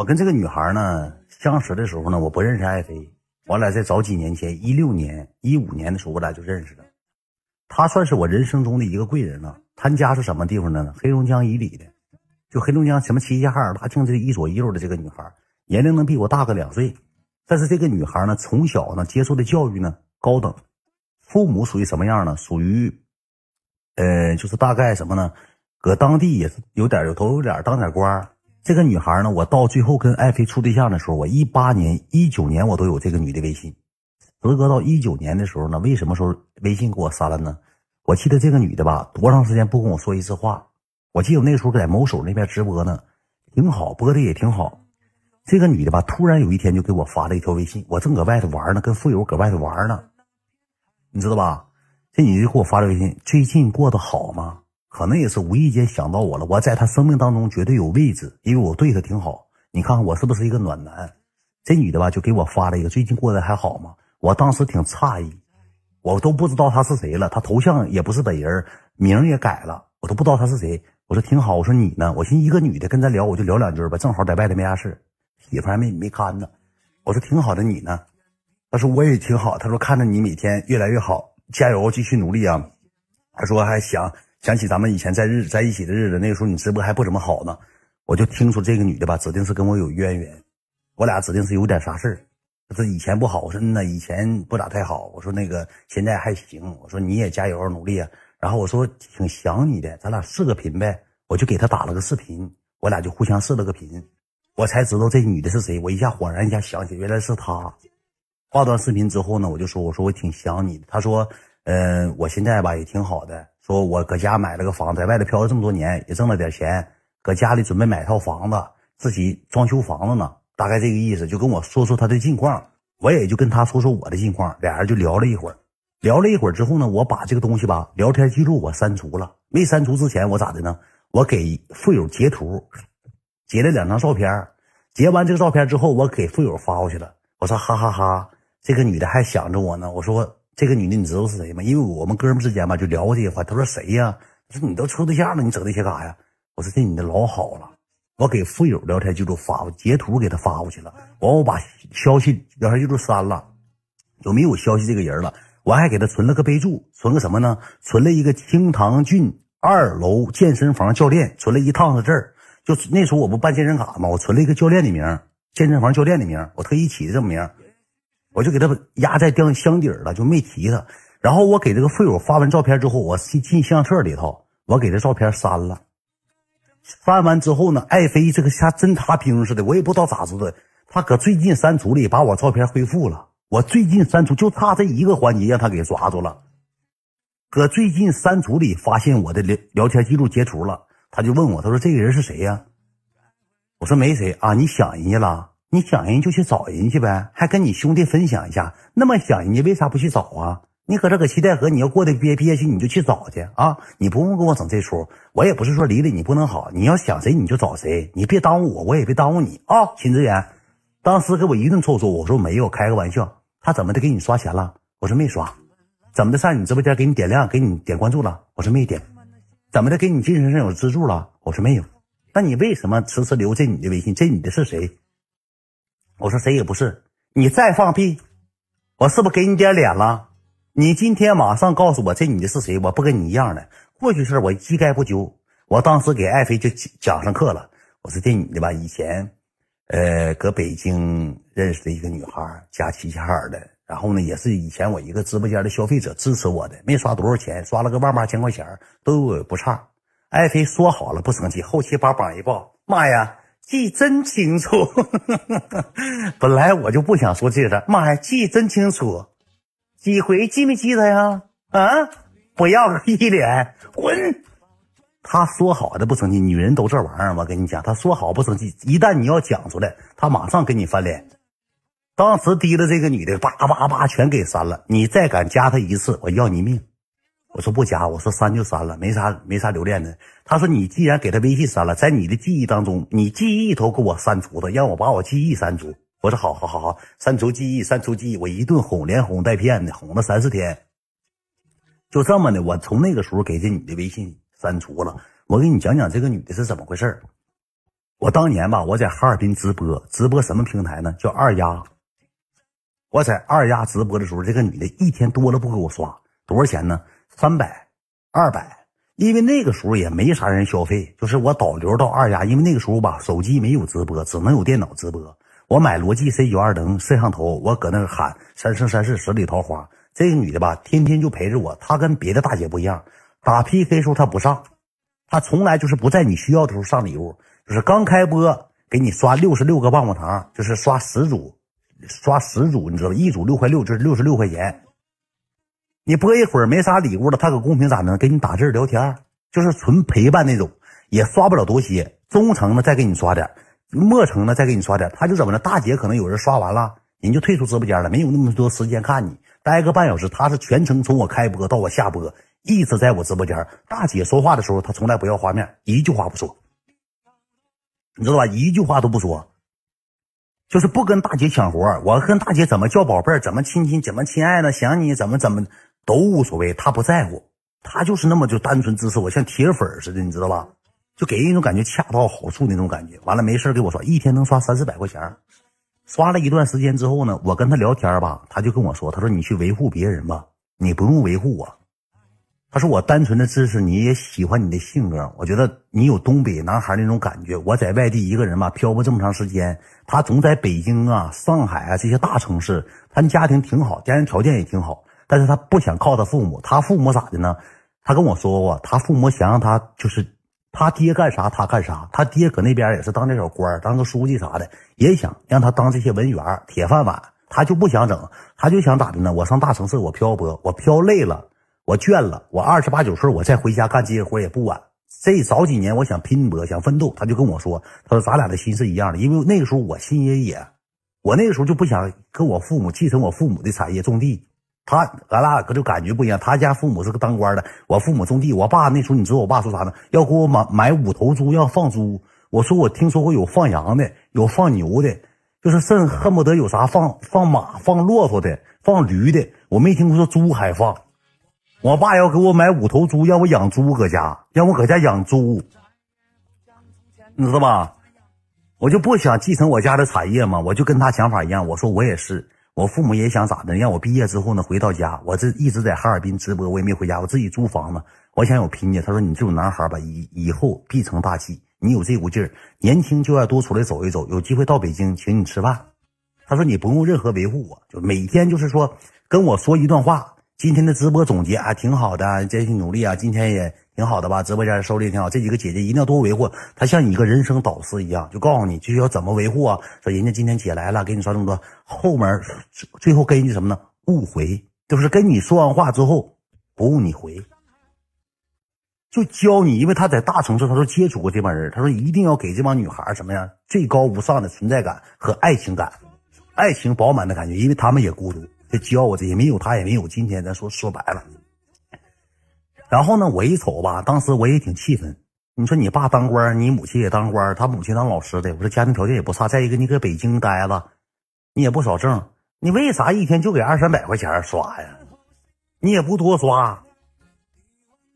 我跟这个女孩呢相识的时候呢，我不认识爱妃。我俩在早几年前，一六年、一五年的时候，我俩就认识了。她算是我人生中的一个贵人了。她家是什么地方的呢？黑龙江伊犁的，就黑龙江什么齐齐哈尔、大庆这一左一右的这个女孩，年龄能比我大个两岁。但是这个女孩呢，从小呢接受的教育呢高等，父母属于什么样呢？属于，呃，就是大概什么呢？搁当地也是有点有头有脸，当点官。这个女孩呢，我到最后跟爱妃处对象的时候，我一八年、一九年我都有这个女的微信。时隔到一九年的时候呢，为什么说微信给我删了呢？我记得这个女的吧，多长时间不跟我说一次话？我记得那时候在某手那边直播呢，挺好，播的也挺好。这个女的吧，突然有一天就给我发了一条微信，我正搁外头玩呢，跟富友搁外头玩呢，你知道吧？这女的给我发了微信，最近过得好吗？可能也是无意间想到我了，我在他生命当中绝对有位置，因为我对他挺好。你看看我是不是一个暖男？这女的吧，就给我发了一个最近过得还好吗？我当时挺诧异，我都不知道她是谁了，她头像也不是本人，名也改了，我都不知道她是谁。我说挺好，我说你呢？我寻思一个女的跟咱聊，我就聊两句吧，正好在外头没啥事，媳妇还没没看呢。我说挺好的，你呢？他说我也挺好。他说看着你每天越来越好，加油，继续努力啊。他说还想。想起咱们以前在日在一起的日子，那个时候你直播还不怎么好呢，我就听说这个女的吧，指定是跟我有渊源，我俩指定是有点啥事儿。这以前不好，我说那以前不咋太好。我说那个现在还行。我说你也加油努力啊。然后我说挺想你的，咱俩视个频呗。我就给她打了个视频，我俩就互相视了个频，我才知道这女的是谁。我一下恍然一下想起，原来是她。挂断视频之后呢，我就说我说我挺想你的。她说嗯，我现在吧也挺好的。说我搁家买了个房，在外头漂了这么多年，也挣了点钱，搁家里准备买套房子，自己装修房子呢，大概这个意思。就跟我说说他的近况，我也就跟他说说我的近况，俩人就聊了一会儿。聊了一会儿之后呢，我把这个东西吧，聊天记录我删除了。没删除之前，我咋的呢？我给富友截图，截了两张照片。截完这个照片之后，我给富友发过去了。我说哈哈哈，这个女的还想着我呢。我说。这个女的你知道是谁吗？因为我们哥们之间吧就聊过这些话。他说谁呀？说你都处对象了，你整这些干啥呀？我说这女的老好了。我给富友聊天记录发截图给他发过去了。完我把消息聊天记录删了，有没有消息这个人了？我还给他存了个备注，存个什么呢？存了一个清塘郡二楼健身房教练，存了一趟子字。就那时候我不办健身卡吗？我存了一个教练的名，健身房教练的名，我特意起的这么名。我就给他压在箱箱底了，就没提他。然后我给这个富友发完照片之后，我进进相册里头，我给这照片删了。删完之后呢，爱妃这个像侦察兵似的，我也不知道咋知道，他搁最近删除里把我照片恢复了。我最近删除就差这一个环节，让他给抓住了。搁最近删除里发现我的聊聊天记录截图了，他就问我，他说这个人是谁呀？我说没谁啊，你想人家了。你想人就去找人去呗，还跟你兄弟分享一下。那么想人家，为啥不去找啊？你搁这搁七台河，你要过得憋憋屈，你就去找去啊！你不用跟我整这出。我也不是说离了你不能好，你要想谁你就找谁，你别耽误我，我也别耽误你啊！秦志远，当时给我一顿臭说，我说没有，开个玩笑。他怎么的给你刷钱了？我说没刷。怎么的上你直播间给你点亮，给你点关注了？我说没点。怎么的给你精神上有资助了？我说没有。那你为什么迟迟留这女的微信？这女的是谁？我说谁也不是，你再放屁，我是不是给你点脸了？你今天马上告诉我这女的是谁？我不跟你一样的，过去事我一概不揪。我当时给爱妃就讲上课了，我说这女的吧，以前，呃，搁北京认识的一个女孩，家齐齐哈尔的，然后呢，也是以前我一个直播间的消费者支持我的，没刷多少钱，刷了个万八千块钱，都我不差。爱妃说好了不生气，后期把榜一报，妈呀！记真清楚，本来我就不想说这个。妈呀，记真清楚，几回记没记得呀？啊，不要个屁脸，滚！他说好的不生气，女人都这玩意儿。我跟你讲，他说好不生气，一旦你要讲出来，他马上跟你翻脸。当时提了这个女的，叭叭叭全给删了。你再敢加他一次，我要你命！我说不加，我说删就删了，没啥没啥留恋的。他说你既然给他微信删了，在你的记忆当中，你记忆都给我删除了，让我把我记忆删除。我说好好好好，删除记忆，删除记忆。我一顿哄，连哄带骗的，哄了三四天。就这么的，我从那个时候给这女的微信删除了。我给你讲讲这个女的是怎么回事我当年吧，我在哈尔滨直播，直播什么平台呢？叫二丫。我在二丫直播的时候，这个女的一天多了不给我刷多少钱呢？三百、二百。因为那个时候也没啥人消费，就是我导流到二丫，因为那个时候吧，手机没有直播，只能有电脑直播。我买罗技 C 九二零摄像头，我搁那喊三生三世十里桃花。这个女的吧，天天就陪着我。她跟别的大姐不一样，打 PK 时候她不上，她从来就是不在你需要的时候上礼物，就是刚开播给你刷六十六个棒棒糖，就是刷十组，刷十组，你知道吧？一组六块六，就是六十六块钱。你播一会儿没啥礼物了，他搁公屏咋能给你打字聊天，就是纯陪伴那种，也刷不了多些。中层的再给你刷点。末层呢，再给你刷点，他就怎么了？大姐可能有人刷完了，人就退出直播间了，没有那么多时间看你，待个半小时。他是全程从我开播到我下播，一直在我直播间。大姐说话的时候，他从来不要画面，一句话不说，你知道吧？一句话都不说，就是不跟大姐抢活。我跟大姐怎么叫宝贝儿，怎么亲亲，怎么亲爱的，想你怎么怎么都无所谓，他不在乎，他就是那么就单纯支持我，像铁粉似的，你知道吧？就给人一种感觉恰到好处那种感觉，完了没事给我刷，一天能刷三四百块钱。刷了一段时间之后呢，我跟他聊天吧，他就跟我说：“他说你去维护别人吧，你不用维护我。他说我单纯的支持你，也喜欢你的性格。我觉得你有东北男孩那种感觉。我在外地一个人吧，漂泊这么长时间，他总在北京啊、上海啊这些大城市，他家庭挺好，家庭条件也挺好，但是他不想靠他父母。他父母咋的呢？他跟我说过，他父母想让他就是。”他爹干啥，他干啥。他爹搁那边也是当那小官当个书记啥的，也想让他当这些文员、铁饭碗。他就不想整，他就想咋的呢？我上大城市，我漂泊，我漂累了，我倦了，我二十八九岁，我再回家干这些活也不晚。这早几年，我想拼搏，想奋斗。他就跟我说：“他说咱俩的心是一样的，因为那个时候我心也野，我那个时候就不想跟我父母继承我父母的产业种地。”他俺俩可就感觉不一样。他家父母是个当官的，我父母种地。我爸那时候你知道我爸说啥呢？要给我买买五头猪，要放猪。我说我听说过有放羊的，有放牛的，就是甚恨不得有啥放放马、放骆驼的、放驴的。我没听说猪还放。我爸要给我买五头猪，让我养猪搁家，让我搁家养猪，你知道吧？我就不想继承我家的产业嘛，我就跟他想法一样。我说我也是。我父母也想咋的？让我毕业之后呢，回到家。我这一直在哈尔滨直播，我也没回家。我自己租房子，我想有拼劲。他说：“你这种男孩吧，以以后必成大器。你有这股劲儿，年轻就要多出来走一走。有机会到北京请你吃饭。”他说：“你不用任何维护我，就每天就是说跟我说一段话。今天的直播总结啊，挺好的，坚信努力啊，今天也。”挺好的吧，直播间收的也挺好。这几个姐姐一定要多维护，她像你一个人生导师一样，就告诉你就要怎么维护啊。说人家今天姐来了，给你刷这么多，后面最后给你什么呢？误回，就是跟你说完话之后不误你回，就教你，因为他在大城市，他说接触过这帮人，他说一定要给这帮女孩什么呀？最高无上的存在感和爱情感，爱情饱满的感觉，因为他们也孤独。就教我这些，没有他也没有今天。咱说说白了。然后呢，我一瞅吧，当时我也挺气愤。你说你爸当官，你母亲也当官，他母亲当老师的，我说家庭条件也不差。再一个，你搁北京待着，你也不少挣，你为啥一天就给二三百块钱刷呀？你也不多刷，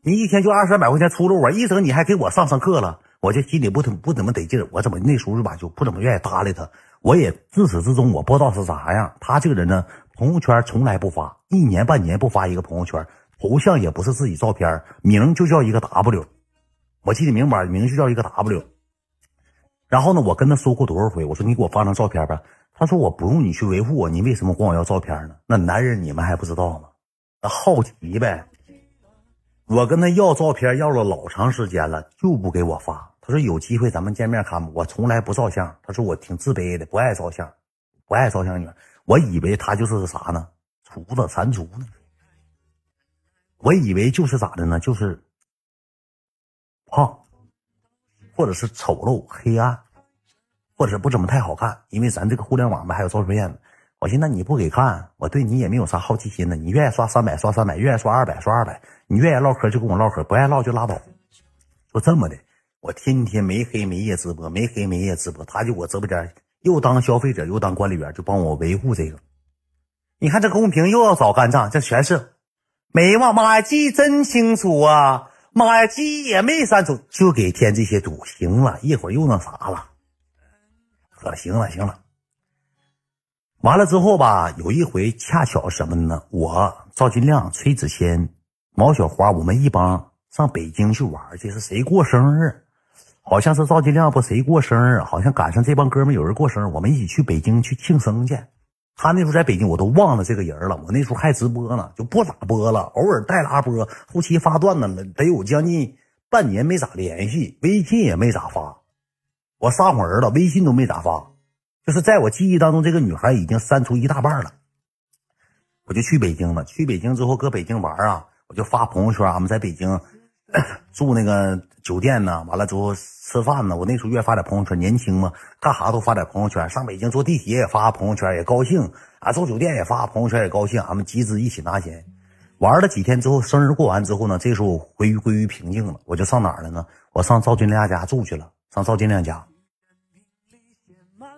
你一天就二三百块钱出了我一整，你还给我上上课了，我就心里不怎不怎么得劲儿。我怎么那时候吧就不怎么愿意搭理他？我也自始至终我不知道是啥样。他这个人呢，朋友圈从来不发，一年半年不发一个朋友圈。头像也不是自己照片，名就叫一个 W，我记得明白，名就叫一个 W。然后呢，我跟他说过多少回，我说你给我发张照片吧。他说我不用你去维护我，你为什么管我要照片呢？那男人你们还不知道吗？那好奇呗。我跟他要照片要了老长时间了，就不给我发。他说有机会咱们见面看吧。我从来不照相。他说我挺自卑的，不爱照相，不爱照相女。我以为他就是个啥呢？厨子、蟾蜍呢？我以为就是咋的呢？就是胖，或者是丑陋、黑暗，或者是不怎么太好看。因为咱这个互联网吧还有照片呢。我寻思你不给看，我对你也没有啥好奇心呢。你愿意刷三百刷三百，愿意刷二百刷二百。你愿意唠嗑就跟我唠嗑，不爱唠就拉倒。就这么的，我天天没黑没夜直播，没黑没夜直播。他就我直播间又当消费者又当管理员，就帮我维护这个。你看这公屏又要找干仗，这全是。没忘，妈呀，记真清楚啊！妈呀，记也没删除，就给添这些堵。行了一会儿又那啥了，可，行了，行了。完了之后吧，有一回恰巧什么呢？我赵金亮、崔子谦、毛小花，我们一帮上北京去玩去，是谁过生日？好像是赵金亮不谁过生日，好像赶上这帮哥们有人过生日，我们一起去北京去庆生去。他那时候在北京，我都忘了这个人了。我那时候还直播呢，就不咋播了，偶尔带拉播，后期发段子了，得有将近半年没咋联系，微信也没咋发。我撒谎了，微信都没咋发，就是在我记忆当中，这个女孩已经删除一大半了。我就去北京了，去北京之后搁北京玩啊，我就发朋友圈，俺们在北京 住那个酒店呢，完了之后吃饭呢。我那时候愿发点朋友圈，年轻嘛，干啥都发点朋友圈。上北京坐地铁也发朋友圈，也高兴啊。住酒店也发朋友圈，也高兴。俺们集资一起拿钱，玩了几天之后，生日过完之后呢，这时候归于归于平静了，我就上哪儿了呢？我上赵金亮家住去了，上赵金亮家。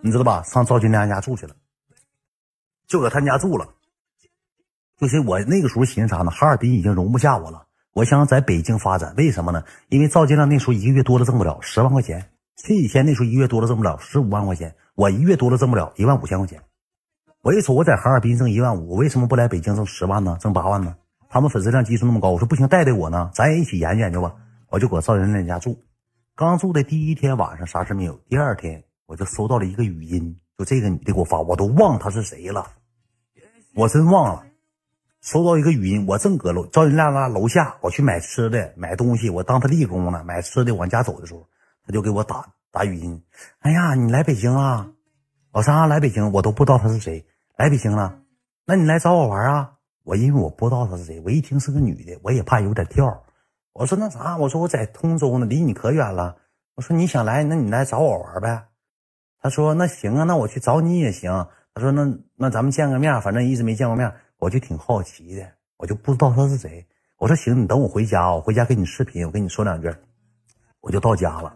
你知道吧？上赵金亮家住去了，就搁他家住了。就是我那个时候寻思啥呢？哈尔滨已经容不下我了，我想在北京发展。为什么呢？因为赵金亮那时候一个月多了挣不了十万块钱，崔以前那时候一个月多了挣不了十五万块钱，我一月多了挣不了一万五千块钱。我一瞅我在哈尔滨挣一万五，我为什么不来北京挣十万呢？挣八万呢？他们粉丝量基数那么高，我说不行，带带我呢，咱也一起研究研究吧。我就搁赵金亮家住，刚住的第一天晚上啥事没有，第二天。我就收到了一个语音，就这个女的给我发，我都忘她是谁了，我真忘了。收到一个语音，我正搁楼赵云亮那楼下，我去买吃的买东西，我当他立功呢，买吃的往家走的时候，他就给我打打语音。哎呀，你来北京了？老三来北京，我都不知道他是谁，来北京了？那你来找我玩啊？我因为我不知道他是谁，我一听是个女的，我也怕有点跳。我说那啥，我说我在通州呢，离你可远了。我说你想来，那你来找我玩呗。他说：“那行啊，那我去找你也行。”他说：“那那咱们见个面，反正一直没见过面，我就挺好奇的，我就不知道他是谁。”我说：“行，你等我回家，我回家给你视频，我跟你说两句。”我就到家了。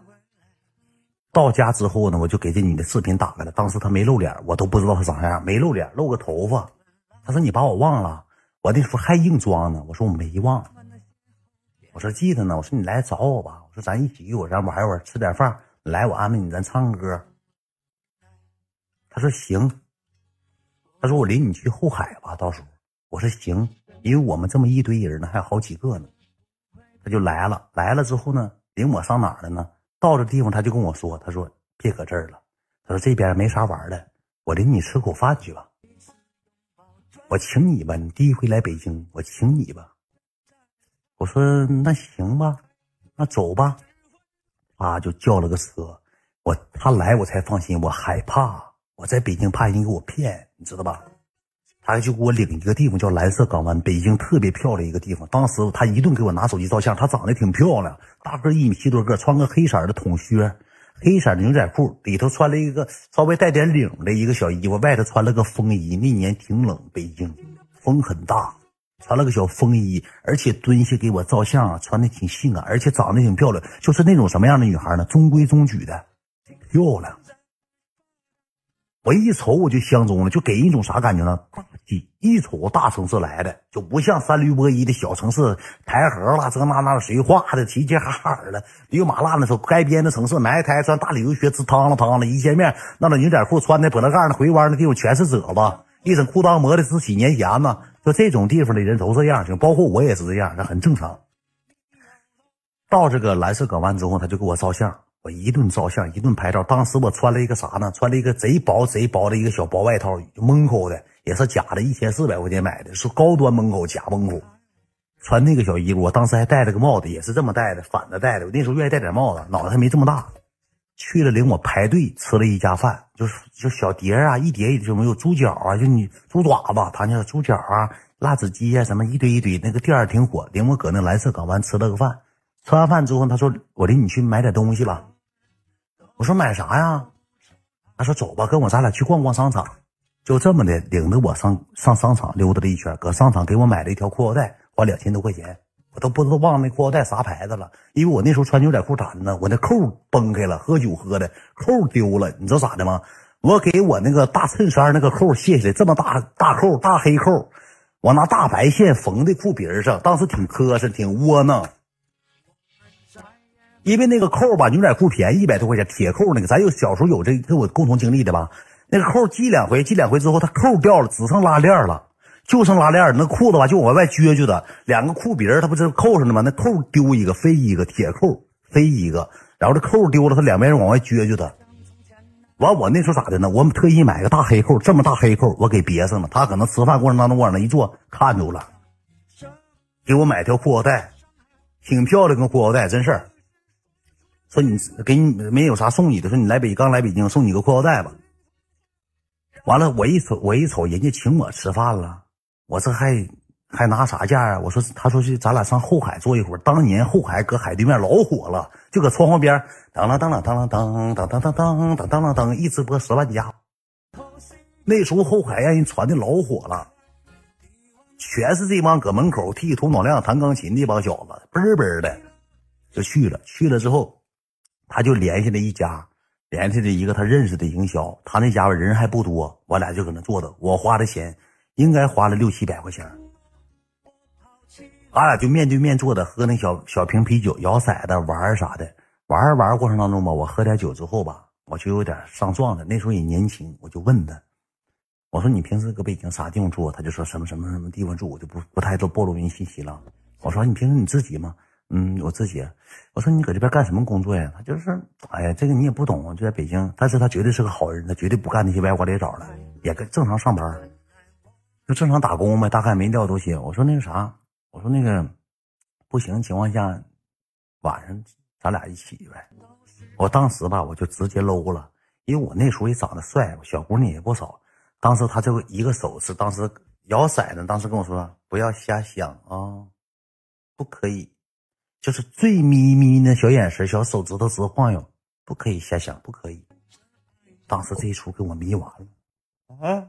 到家之后呢，我就给这女的视频打开了。当时她没露脸，我都不知道她长啥样，没露脸，露个头发。她说：“你把我忘了？”我那时候还硬装呢。我说：“我没忘。”我说：“记得呢。”我说：“你来找我吧。”我说：“咱一起一会儿咱玩一玩，吃点饭。来，我安排你，咱唱个歌。”他说行，他说我领你去后海吧，到时候我说行，因为我们这么一堆人呢，还有好几个呢。他就来了，来了之后呢，领我上哪儿了呢？到这地方他就跟我说，他说别搁这儿了，他说这边没啥玩的，我领你吃口饭去吧，我请你吧，你第一回来北京，我请你吧。我说那行吧，那走吧，啊，就叫了个车，我他来我才放心，我害怕。我在北京怕人给我骗，你知道吧？他就给我领一个地方叫蓝色港湾，北京特别漂亮一个地方。当时他一顿给我拿手机照相，他长得挺漂亮，大个一米七多个，穿个黑色的筒靴，黑色的牛仔裤，里头穿了一个稍微带点领的一个小衣服，外头穿了个风衣。那年挺冷，北京风很大，穿了个小风衣，而且蹲下给我照相，穿的挺性感，而且长得挺漂亮，就是那种什么样的女孩呢？中规中矩的，漂亮。我一瞅我就相中了，就给人一种啥感觉呢？大气，一瞅大城市来的，就不像三驴波一的小城市，台河了这那那谁画的，齐齐哈哈的，驴马烂的时候，该编的城市，埋汰穿大旅游靴，直趟了趟了，一见面那老牛仔裤穿的脖子盖那回弯的地方全是褶子，一整裤裆磨的是几年前呢，就这种地方的人都这样，就包括我也是这样，那很正常。到这个蓝色港湾之后，他就给我照相。我一顿照相，一顿拍照。当时我穿了一个啥呢？穿了一个贼薄贼薄的一个小薄外套，蒙口的，也是假的，一千四百块钱买的，是高端蒙口，假蒙口。穿那个小衣服，我当时还戴了个帽子，也是这么戴的，反着戴的。我那时候愿意戴点帽子，脑袋还没这么大。去了领我排队吃了一家饭，就是就小碟啊，一碟就没有猪脚啊，就你猪爪子，他那猪脚啊，辣子鸡啊，什么一堆一堆。那个店儿挺火，领我搁那蓝色港湾吃了个饭。吃完饭之后，他说：“我领你去买点东西吧。”我说买啥呀？他说走吧，跟我咱俩去逛逛商场。就这么的，领着我上上商场溜达了一圈，搁商场给我买了一条裤腰带，花两千多块钱。我都不知道忘了那裤腰带啥牌子了，因为我那时候穿牛仔裤咋的呢，我那扣崩开了，喝酒喝的扣丢了。你知道咋的吗？我给我那个大衬衫那个扣卸下来，这么大大扣大黑扣，我拿大白线缝在裤皮上，当时挺磕碜，挺窝囊。因为那个扣吧，牛仔裤便宜一百多块钱，铁扣那个，咱有小时候有这跟我共同经历的吧？那个扣系两回，系两回之后，它扣掉了，只剩拉链了，就剩拉链那裤子吧就往外撅撅的，两个裤鼻儿它不是扣上的吗？那扣丢一个飞一个，铁扣飞一个，然后这扣丢了，它两边往外撅撅的。完，我那时候咋的呢？我特意买个大黑扣，这么大黑扣，我给别上了。他可能吃饭过程当中往那一坐，看着了，给我买条裤腰带，挺漂亮个裤腰带，真事儿。说你给你没有啥送你的，说你来北刚来北京，送你个裤腰带吧。完了，我一瞅，我一瞅，人家请我吃饭了，我这还还拿啥价啊？我说，他说是咱俩上后海坐一会儿。当年后海搁海对面老火了，就搁窗户边当啷当啷当啷当当当当当当当当，一直播十万加。那时候后海让人传的老火了，全是这帮搁门口剃头脑亮弹钢琴那帮小子，嘣嘣的就去了。去了之后，他就联系了一家，联系了一个他认识的营销，他那家伙人还不多，我俩就搁那坐着，我花的钱应该花了六七百块钱，俺俩就面对面坐着喝那小小瓶啤酒，摇骰子玩啥的，玩玩过程当中吧，我喝点酒之后吧，我就有点上状态，那时候也年轻，我就问他，我说你平时搁北京啥地方住？他就说什么什么什么地方住，我就不不太多暴露人信息了。我说你平时你自己吗？嗯，我自己。我说你搁这边干什么工作呀？他就是，哎呀，这个你也不懂，就在北京。但是他绝对是个好人，他绝对不干那些歪瓜裂枣的，也跟正常上班，就正常打工呗，大概没料多些。我说那个啥，我说那个不行情况下，晚上咱俩一起呗。我当时吧，我就直接搂了，因为我那时候也长得帅，小姑娘也不少。当时他就一个手势，当时摇骰子，当时跟我说不要瞎想啊，不可以。就是最眯眯那小眼神，小手指头直晃悠，不可以瞎想，不可以。当时这一出给我迷完了，啊！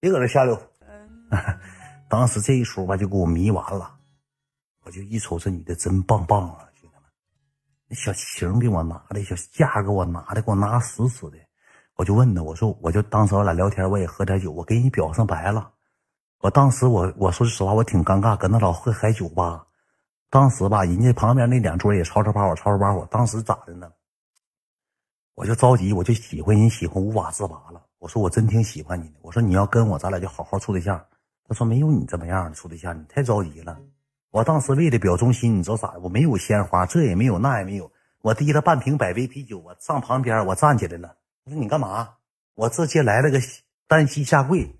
别搁这瞎溜。当时这一出吧，就给我迷完了。我就一瞅这女的真棒棒啊，兄弟们！那小情给我拿的，小架给我拿的，给我拿死死的。我就问她，我说，我就当时我俩聊天，我也喝点酒，我给你表上白了。我当时我我说实话，我挺尴尬，搁那老喝嗨酒吧。当时吧，人家旁边那两桌也吵吵把火，吵吵把火。当时咋的呢？我就着急，我就喜欢人，喜欢无法自拔了。我说我真挺喜欢你的。我说你要跟我，咱俩就好好处对象。他说没有你这么样的处对象，你太着急了。我当时为了表忠心，你知道咋的？我没有鲜花，这也没有，那也没有。我提了半瓶百威啤酒，我上旁边，我站起来了。我说你干嘛？我直接来了个单膝下跪。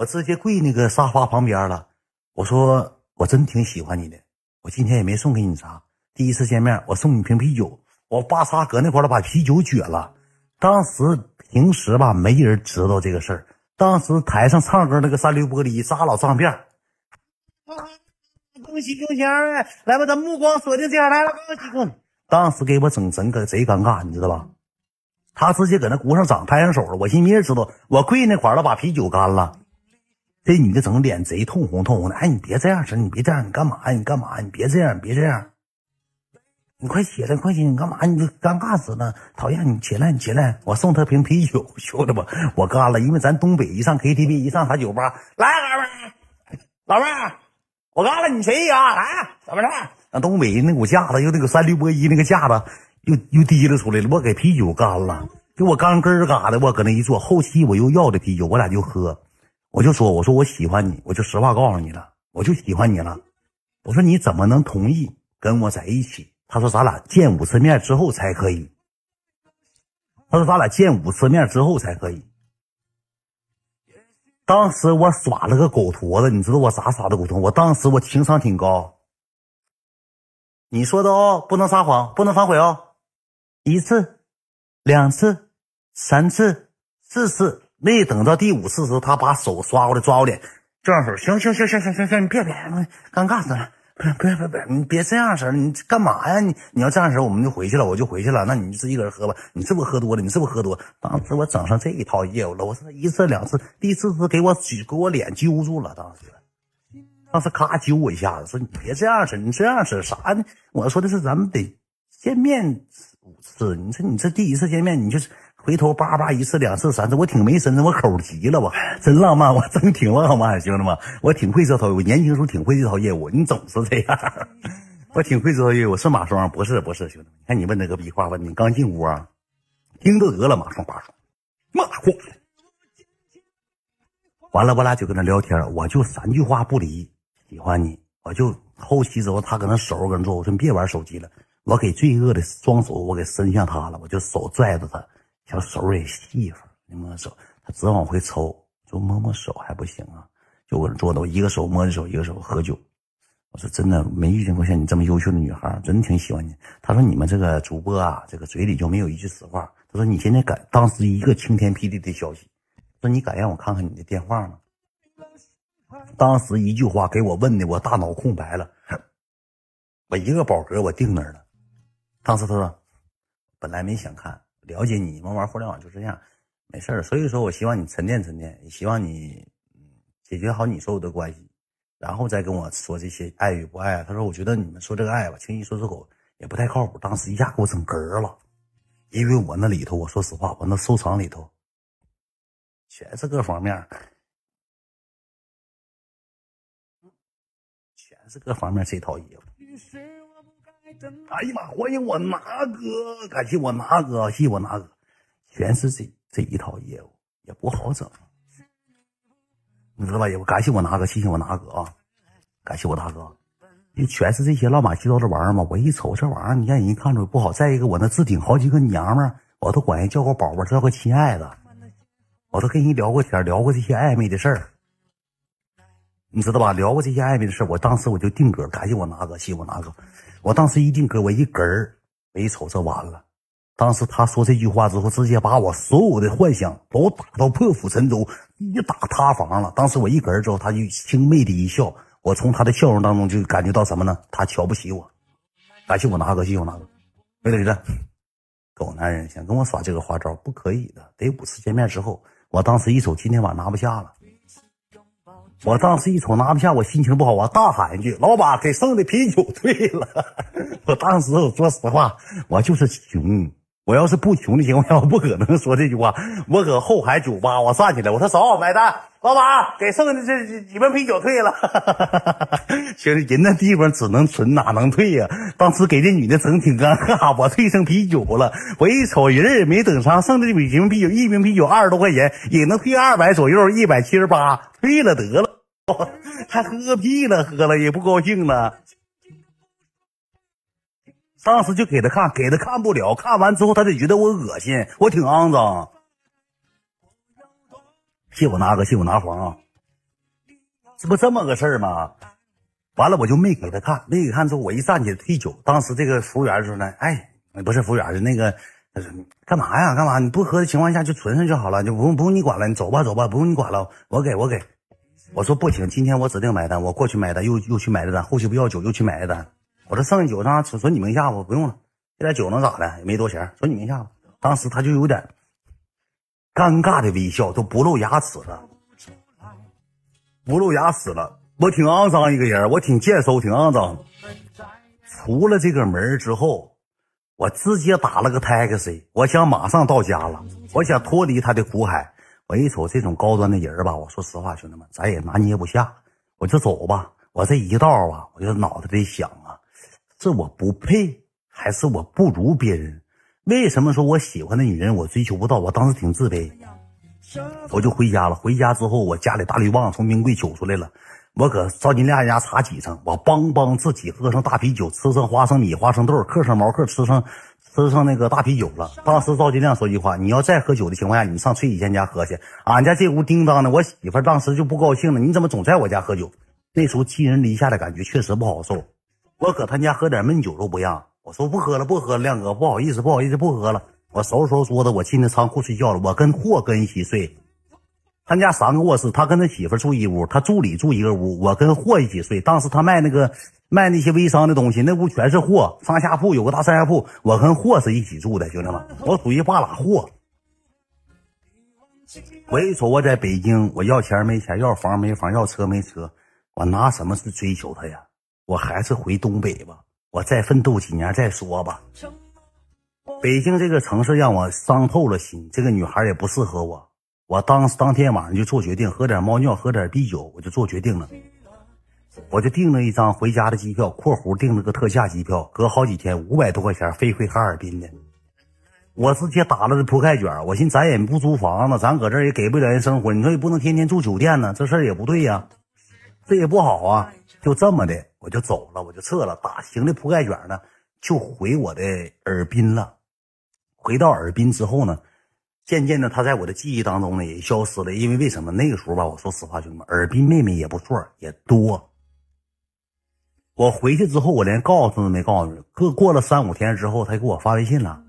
我直接跪那个沙发旁边了，我说我真挺喜欢你的，我今天也没送给你啥，第一次见面我送你瓶啤酒，我巴沙搁那块了把啤酒撅了，当时平时吧没人知道这个事儿，当时台上唱歌那个三流玻璃扎老脏辫恭喜恭喜二位，来吧，咱目光锁定这样来了，恭喜恭喜，当时给我整整个贼尴尬，你知道吧？他直接搁那鼓上掌，拍上手了，我寻思没人知道，我跪那块了把啤酒干了。这女的整脸贼通红通红的，哎，你别这样式你别这样，你干嘛？你干嘛？你别这样，别这样，你快起来，快起来，你干嘛？你尴尬死了，讨厌！你起来，你起来，我送他瓶啤酒，兄弟们，我干了，因为咱东北一上 KTV，一上啥酒吧，来，老妹儿，老妹儿，我干了，你谁啊？来，怎么着？那东北那股架子，又那个三流波一那个架子，又又提溜出来了，我给啤酒干了，给我干根儿嘎的，我搁那一坐，后期我又要的啤酒，我俩就喝。我就说，我说我喜欢你，我就实话告诉你了，我就喜欢你了。我说你怎么能同意跟我在一起？他说咱俩见五次面之后才可以。他说咱俩见五次面之后才可以。当时我耍了个狗坨子，你知道我咋耍的狗坨？我当时我情商挺高。你说的哦，不能撒谎，不能反悔哦。一次，两次，三次，四次。没等到第五次时候，他把手刷过来抓我脸，这样式行行行行行行行，你别别，尴尬死了，别别别别，你别这样式你干嘛呀？你你要这样式我们就回去了，我就回去了。那你自己搁这喝吧。你是不是喝多了？你是不是喝多？当时我整上这一套业务了。我说一次两次，第四次给我举给我脸揪住了。当时，当时咔揪我一下子，说你别这样式你这样式啥呢？我说的是咱们得见面五次。你说你这第一次见面，你就是。回头叭叭一次两次三次，我挺没身子，我口急了，我真浪漫，我真挺浪漫，兄弟们，我挺会这套，我年轻时候挺会这套业务，你总是这样，我挺会这套业务，是马双，不是不是，兄弟们，看你问那个逼话问你刚进屋啊，听就得了，马双马双，马虎。完了，我俩就跟那聊天，我就三句话不离，喜欢你。我就后期之后，他搁那手搁那做，我说你别玩手机了。我给罪恶的双手，我给伸向他了，我就手拽着他，小手也细乎，你摸手，他直往回抽，就摸摸手还不行啊，就搁那坐着，我一个手摸着手，一个手喝酒。我说真的没遇见过像你这么优秀的女孩，真挺喜欢你。他说你们这个主播啊，这个嘴里就没有一句实话。他说你现在敢，当时一个晴天霹雳的消息。说你敢让我看看你的电话吗？当时一句话给我问的，我大脑空白了。我一个宝格我定那儿了。当时他说，本来没想看，了解你们玩互联网就这样，没事儿。所以说我希望你沉淀沉淀，也希望你嗯解决好你所有的关系，然后再跟我说这些爱与不爱。他说，我觉得你们说这个爱吧，轻易说出口也不太靠谱。当时一下给我整嗝了，因为我那里头，我说实话，我那收藏里头。全是各方面，全是各方面这套衣服。哎呀妈！欢迎我拿哥，感谢我拿哥，谢谢我拿哥，全是这这一套业务，也不好整，你知道吧？也感谢我拿哥，谢谢我拿哥啊！感谢我大哥，就全是这些乱七糟的玩意儿嘛。我一瞅这玩意儿，你让人看出来不好。再一个，我那置顶好几个娘们儿，我都管人叫个宝宝，叫个亲爱的。我都跟人聊过天，聊过这些暧昧的事儿，你知道吧？聊过这些暧昧的事儿，我当时我就定格，感谢我拿哥，谢谢我拿哥。我当时一定格，我一嗝儿，我一瞅，这完了。当时他说这句话之后，直接把我所有的幻想都打到破釜沉舟，一打塌房了。当时我一嗝儿之后，他就轻媚的一笑，我从他的笑容当中就感觉到什么呢？他瞧不起我。感谢我拿个，谢谢我拿个，没得的。狗男人想跟我耍这个花招，不可以的，得五次见面之后。我当时一瞅，今天晚上拿不下了。我当时一瞅拿不下，我心情不好，我大喊一句：“老板，给剩的啤酒退了。” 我当时我说实话，我就是穷。我要是不穷的情况下，我不可能说这句话。我搁后海酒吧，我站起来，我说走，买单，老板，给剩的这几瓶啤酒退了。其实人那地方只能存，哪能退呀？当时给这女的整挺尴尬，我退剩啤酒了。我一瞅人也没等上，剩的几瓶啤酒，一瓶啤酒二十多块钱，也能退二百左右，一百七十八，退了得了。还喝屁了，喝了也不高兴了。当时就给他看，给他看不了，看完之后他得觉得我恶心，我挺肮脏。谢我拿个，谢我拿黄啊，这不这么个事儿吗？完了我就没给他看，没给看之后我一站起来退酒。当时这个服务员说呢，哎，不是服务员是那个，他说干嘛呀？干嘛？你不喝的情况下就存上就好了，就不用不用你管了，你走吧走吧，不用你管了，我给我给。我说不行，今天我指定买单，我过去买单，又又去买的单，后续不要酒又去买的单。我这剩下酒上存存你名下吧，不用了。这点酒能咋的？也没多钱，存你名下吧。当时他就有点尴尬的微笑，都不露牙齿了，不露牙齿了。我挺肮脏一个人，我挺贱收，挺肮脏。出了这个门之后，我直接打了个 taxi，我想马上到家了，我想脱离他的苦海。我一瞅这种高端的人吧，我说实话，兄弟们，咱也拿捏不下，我就走吧。我这一道啊，我就脑袋里想啊。是我不配，还是我不如别人？为什么说我喜欢的女人我追求不到？我当时挺自卑，我就回家了。回家之后，我家里大绿棒从冰柜取出来了，我搁赵金亮家茶几上，我梆梆自己喝上大啤酒，吃上花生米、花生豆，嗑上毛嗑，吃上吃上那个大啤酒了。当时赵金亮说句话：“你要再喝酒的情况下，你上崔以贤家喝去。俺家这屋叮当的，我媳妇当时就不高兴了。你怎么总在我家喝酒？那时候寄人篱下的感觉确实不好受。”我搁他家喝点闷酒都不让，我说不喝了，不喝了，亮哥，不好意思，不好意思，不喝了。我收拾收拾桌子，我进那仓库睡觉了。我跟霍跟一起睡，他家三个卧室，他跟他媳妇住一屋，他助理住一个屋，我跟霍一起睡。当时他卖那个卖那些微商的东西，那屋全是货，上下铺有个大上下铺，我跟霍是一起住的，兄弟们，我属于半拉货。我一瞅我在北京，我要钱没钱，要房没房，要车没车，我拿什么是追求他呀？我还是回东北吧，我再奋斗几年再说吧。北京这个城市让我伤透了心，这个女孩也不适合我。我当当天晚上就做决定，喝点猫尿，喝点啤酒，我就做决定了。我就订了一张回家的机票（括弧订了个特价机票），隔好几天五百多块钱飞回哈尔滨的。我直接打了个铺盖卷，我寻思咱也不租房子，咱搁这儿也给不了人生活，你说也不能天天住酒店呢，这事儿也不对呀，这也不好啊。就这么的，我就走了，我就撤了，打行李铺盖卷呢，就回我的尔滨了。回到尔滨之后呢，渐渐的，他在我的记忆当中呢也消失了，因为为什么？那个时候吧，我说实话，兄弟们，尔滨妹妹也不错，也多。我回去之后，我连告诉都没告诉。过过了三五天之后，他给我发微信了，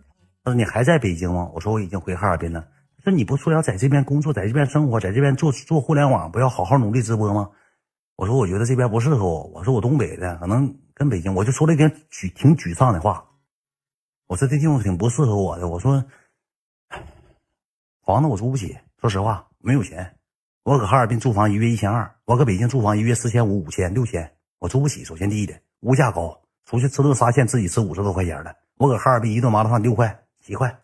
他说：“你还在北京吗？”我说：“我已经回哈尔滨了。”说：“你不说要在这边工作，在这边生活，在这边做做互联网，不要好好努力直播吗？”我说：“我觉得这边不适合我。”我说：“我东北的，可能跟北京。”我就说了一点沮挺沮丧的话。我说：“这地方挺不适合我的。”我说：“房子我租不起，说实话没有钱。我搁哈尔滨租房一月一千二，我搁北京租房一月四千五、五千、六千。”我租不起，首先第一点，物价高，出去吃顿沙县自己吃五十多块钱的，我搁哈尔滨一顿麻辣烫六块七块，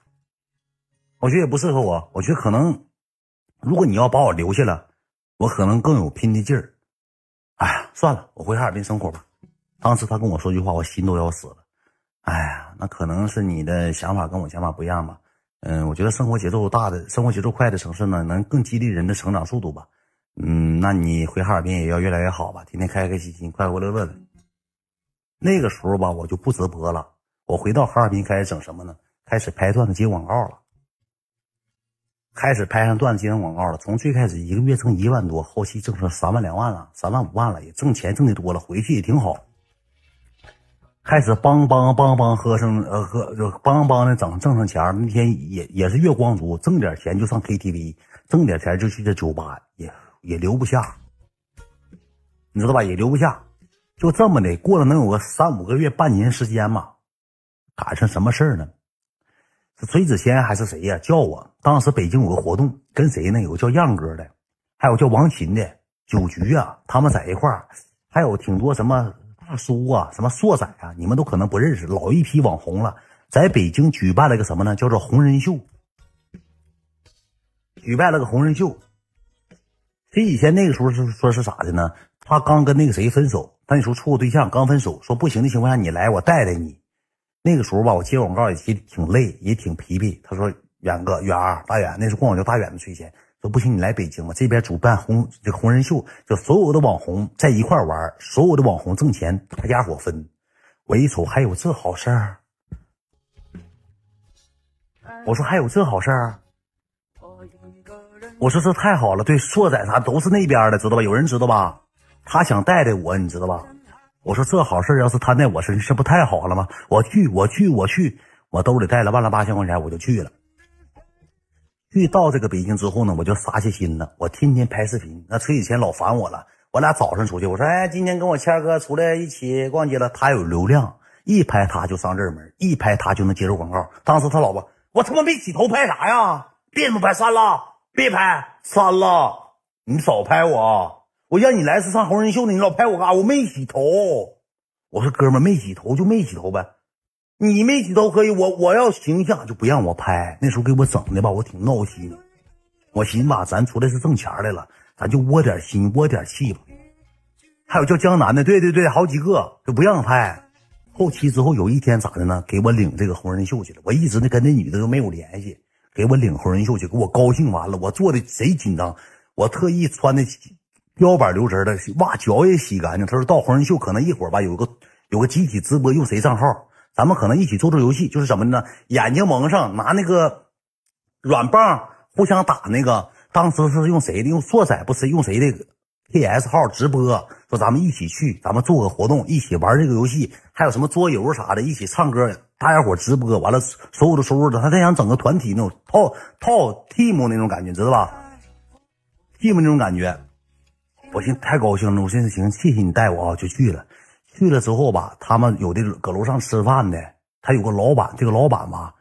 我觉得也不适合我。我觉得可能，如果你要把我留下了，我可能更有拼的劲儿。哎呀，算了，我回哈尔滨生活吧。当时他跟我说句话，我心都要死了。哎呀，那可能是你的想法跟我想法不一样吧。嗯，我觉得生活节奏大的、生活节奏快的城市呢，能更激励人的成长速度吧。嗯，那你回哈尔滨也要越来越好吧，天天开开心心、快快乐乐的。那个时候吧，我就不直播了。我回到哈尔滨开始整什么呢？开始拍段子接广告了，开始拍上段子接上广告了。从最开始一个月挣一万多，后期挣成三万两万了，三万五万了，也挣钱挣的多了，回去也挺好。开始帮帮帮帮喝上呃喝就帮帮的整挣上钱，那天也也是月光族，挣点钱就上 KTV，挣点钱就去这酒吧也。也留不下，你知道吧？也留不下，就这么的过了能有个三五个月、半年时间嘛。赶上什么事儿呢？是崔子谦还是谁呀？叫我当时北京有个活动，跟谁呢？有个叫样哥的，还有叫王琴的酒局啊，他们在一块儿，还有挺多什么大叔啊、什么硕仔啊，你们都可能不认识，老一批网红了，在北京举办了个什么呢？叫做红人秀，举办了个红人秀。这以前那个时候是说是咋的呢？他刚跟那个谁分手，那时候处过对象，刚分手，说不行的情况下你来，我带带你。那个时候吧，我接广告也其实挺累，也挺疲惫。他说：“远哥，远儿，大远，那时候管我叫大远的崔钱，说不行，你来北京吧，这边主办红这个红人秀，就所有的网红在一块玩，所有的网红挣钱，大家伙分。我一瞅，还有这好事儿？我说还有这好事儿？我说这太好了，对硕仔啥都是那边的，知道吧？有人知道吧？他想带带我，你知道吧？我说这好事要是摊在我身上，这不太好了吗？我去，我去，我去，我兜里带了万了八千块钱，我就去了。去到这个北京之后呢，我就撒下心了，我天天拍视频。那崔以前老烦我了，我俩早上出去，我说哎，今天跟我谦哥出来一起逛街了。他有流量，一拍他就上热门，一拍他就能接受广告。当时他老婆，我他妈没洗头，拍啥呀？别他妈拍，删了。别拍，删了！你少拍我，我让你来是上红人秀呢，你老拍我干啥？我没洗头。我说哥们没洗头就没洗头呗，你没洗头可以，我我要形象就不让我拍。那时候给我整的吧，我挺闹心。我寻思吧，咱出来是挣钱来了，咱就窝点心，窝点气吧。还有叫江南的，对对对，好几个就不让拍。后期之后有一天咋的呢？给我领这个红人秀去了。我一直呢跟那女的都没有联系。给我领红人秀去，给我高兴完了，我做的贼紧张，我特意穿的腰板留直的袜，脚也洗干净。他说到红人秀可能一会儿吧，有个有个集体直播，用谁账号，咱们可能一起做做游戏，就是什么呢？眼睛蒙上，拿那个软棒互相打那个。当时是用谁的？用硕仔不是用谁的？K S 号直播？说咱们一起去，咱们做个活动，一起玩这个游戏，还有什么桌游啥的，一起唱歌。大家伙直播完了，所有的收入的，他他想整个团体那种套套 team 那种感觉，知道吧？team 那种感觉，我寻太高兴了，我寻思行，谢谢你带我啊，就去了。去了之后吧，他们有的搁楼上吃饭的，他有个老板，这个老板吧，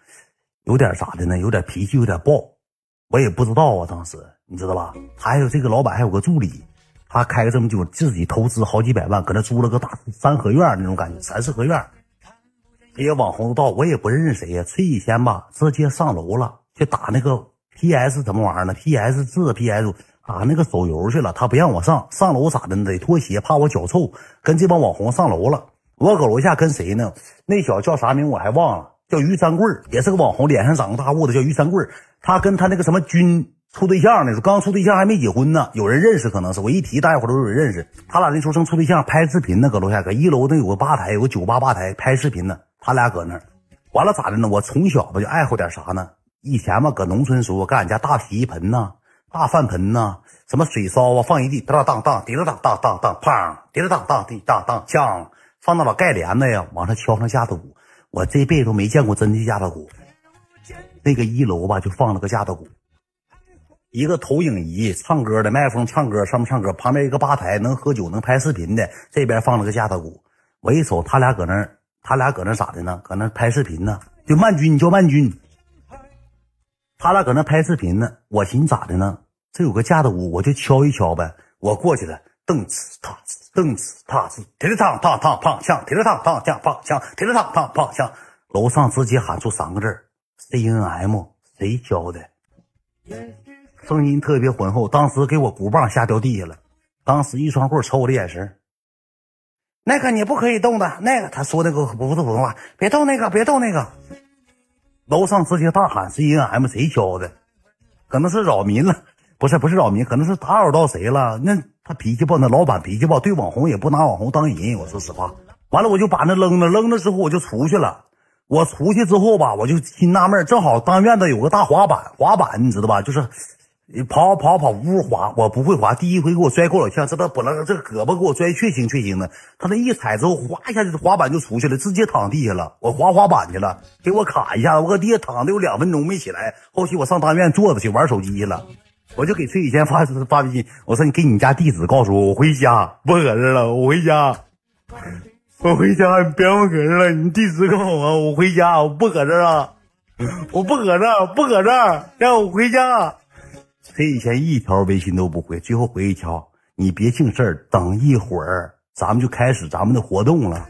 有点咋的呢？有点脾气，有点暴，我也不知道啊。当时你知道吧？还有这个老板还有个助理，他开个这么久，自己投资好几百万，搁那租了个大三合院那种感觉，三四合院。这些网红到，我也不认识谁呀。崔以前吧，直接上楼了，去打那个 PS 什么玩意儿呢？PS 四 PS 打那个手游去了。他不让我上，上楼咋的？得脱鞋，怕我脚臭。跟这帮网红上楼了。我搁楼下跟谁呢？那小子叫啥名我还忘了，叫于三贵也是个网红，脸上长个大痦子，叫于三贵他跟他那个什么军处对象呢，刚处对象还没结婚呢。有人认识，可能是我一提，大家伙都有人认识。他俩那时候正处对象，拍视频呢，搁楼下，搁一楼那有个吧台，有个酒吧吧台拍视频呢。他俩搁那儿，完了咋的呢？我从小吧就爱好点啥呢？以前吧搁农村时候，干俺家大洗衣盆呢，大饭盆呐，什么水烧啊，放一地，当当当，滴了当当当当，砰，滴了当当滴当当，呛，放那把盖帘子呀，往上敲上架子鼓。我这辈子都没见过真的架子鼓。那个一楼吧就放了个架子鼓，一个投影仪，唱歌的麦克风唱歌，上面唱歌，旁边一个吧台能喝酒能拍视频的，这边放了个架子鼓。我一瞅他俩搁那。他俩搁那咋的呢？搁那拍视频呢。就曼君，你叫曼君。他俩搁那拍视频呢。我寻思咋的呢？这有个架子鼓，我就敲一敲呗。我过去了，蹬哧踏哧，蹬哧踏哧，踢了趟趟趟砰枪，踢了趟趟枪砰枪，踢了趟趟砰枪。楼上直接喊出三个字：C N M。谁教的？声音特别浑厚。当时给我鼓棒吓掉地下了。当时一双棍瞅我的眼神。那个你不可以动的，那个他说那个不是普通话，别动那个，别动那个。楼上直接大喊是 N M 谁敲的？可能是扰民了，不是不是扰民，可能是打扰到谁了。那他脾气暴，那老板脾气暴，对网红也不拿网红当人。我说实话，完了我就把那扔了，扔了之后我就出去了。我出去之后吧，我就心纳闷，正好当院子有个大滑板，滑板你知道吧？就是。你跑跑跑呜滑，我不会滑，第一回给我摔够了呛，这他不能这胳膊给我摔确形确形的。他那一踩之后，哗一下就滑板就出去了，直接躺地下了。我滑滑板去了，给我卡一下，我搁地下躺的有两分钟没起来。后期我上大院坐着去玩手机去了，我就给崔雨谦发发微信，我说你给你家地址告诉我，我回家不搁这了，我回家，我回家，你别我搁这了，你地址告诉我，我回家，我不搁这啊，我不搁这，不搁这，让我回家。这以前一条微信都不回，最后回一条，你别净事儿，等一会儿咱们就开始咱们的活动了。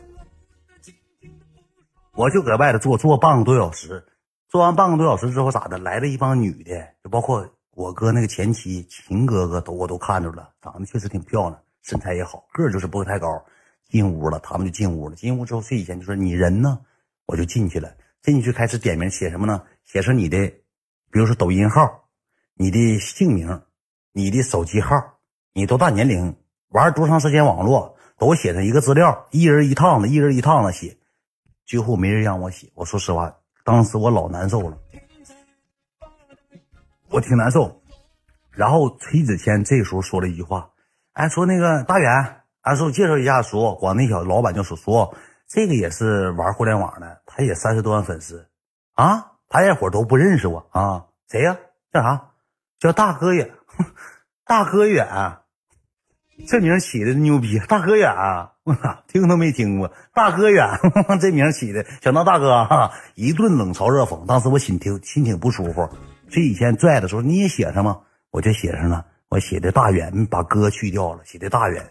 我就搁外头坐坐半个多小时，坐完半个多小时之后咋的？来了一帮女的，就包括我哥那个前妻秦哥哥都我都看着了，长得确实挺漂亮，身材也好，个儿就是不会太高。进屋了，他们就进屋了。进屋之后，这以前就说你人呢，我就进去了。进去就开始点名，写什么呢？写上你的，比如说抖音号。你的姓名，你的手机号，你多大年龄，玩多长时间网络，都写上一个资料，一人一趟子，一人一趟子写。最后没人让我写，我说实话，当时我老难受了，我挺难受。然后崔子谦这时候说了一句话，哎，说那个大远，俺说介绍一下，说广内小老板叫说说，这个也是玩互联网的，他也三十多万粉丝啊，大家伙都不认识我啊，谁呀？叫啥？叫大哥远，大哥远，这名起的牛逼！大哥远，我操，听都没听过。大哥远，这名起的，想当大哥哈，一顿冷嘲热讽。当时我心挺心挺不舒服。这以前拽的时候你也写上吗？我就写上了，我写的大远，把哥去掉了，写的大远。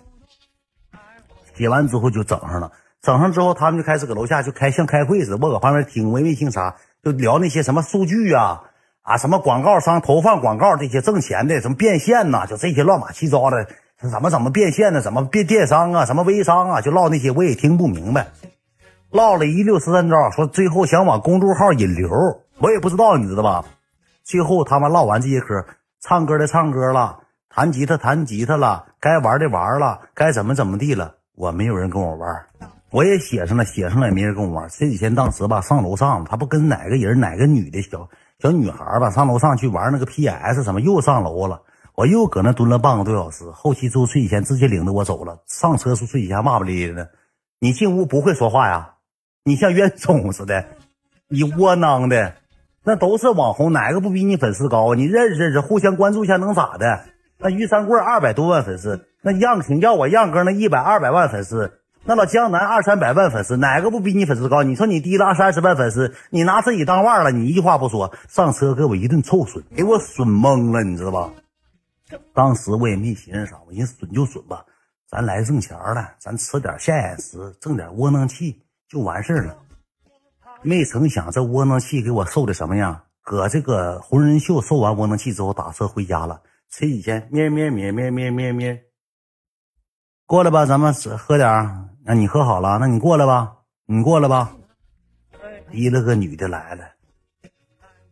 写完之后就整上了，整上之后他们就开始搁楼下就开像开会似的，我搁旁边听，我也没听啥，就聊那些什么数据啊。啊，什么广告商投放广告这些挣钱的，什么变现呐，就这些乱码七糟的，怎么怎么变现的，怎么变电商啊，什么微商啊，就唠那些我也听不明白，唠了一溜十三招，说最后想往公众号引流，我也不知道，你知道吧？最后他们唠完这些嗑，唱歌的唱歌了，弹吉他弹吉他了，该玩的玩了，该怎么怎么地了，我没有人跟我玩，我也写上了，写上了也没人跟我玩。这几天当时吧，上楼上，他不跟哪个人哪个女的小。小女孩吧，上楼上去玩那个 PS 什么，又上楼了。我又搁那蹲了半个多小时。后期之后，睡前直接领着我走了。上车时睡前骂骂咧咧的。你进屋不会说话呀？你像冤种似的，你窝囊的。那都是网红，哪个不比你粉丝高？你认识认识，互相关注一下能咋的？那于三贵二百多万粉丝，那样挺要我样哥那一百二百万粉丝。那老江南二三百万粉丝，哪个不比你粉丝高？你说你低了二三十万粉丝，你拿自己当腕儿了？你一句话不说，上车给我一顿臭损，给我损懵了，你知道吧？当时我也没寻思啥，我寻思损就损吧，咱来挣钱了，咱吃点下眼石，挣点窝囊气就完事儿了。没成想这窝囊气给我受的什么样？搁这个红人秀受完窝囊气之后，打车回家了。吃几天，咩咩咩咩咩咩咩，过来吧，咱们喝点儿。那你喝好了，那你过来吧，你过来吧。提了个女的来了，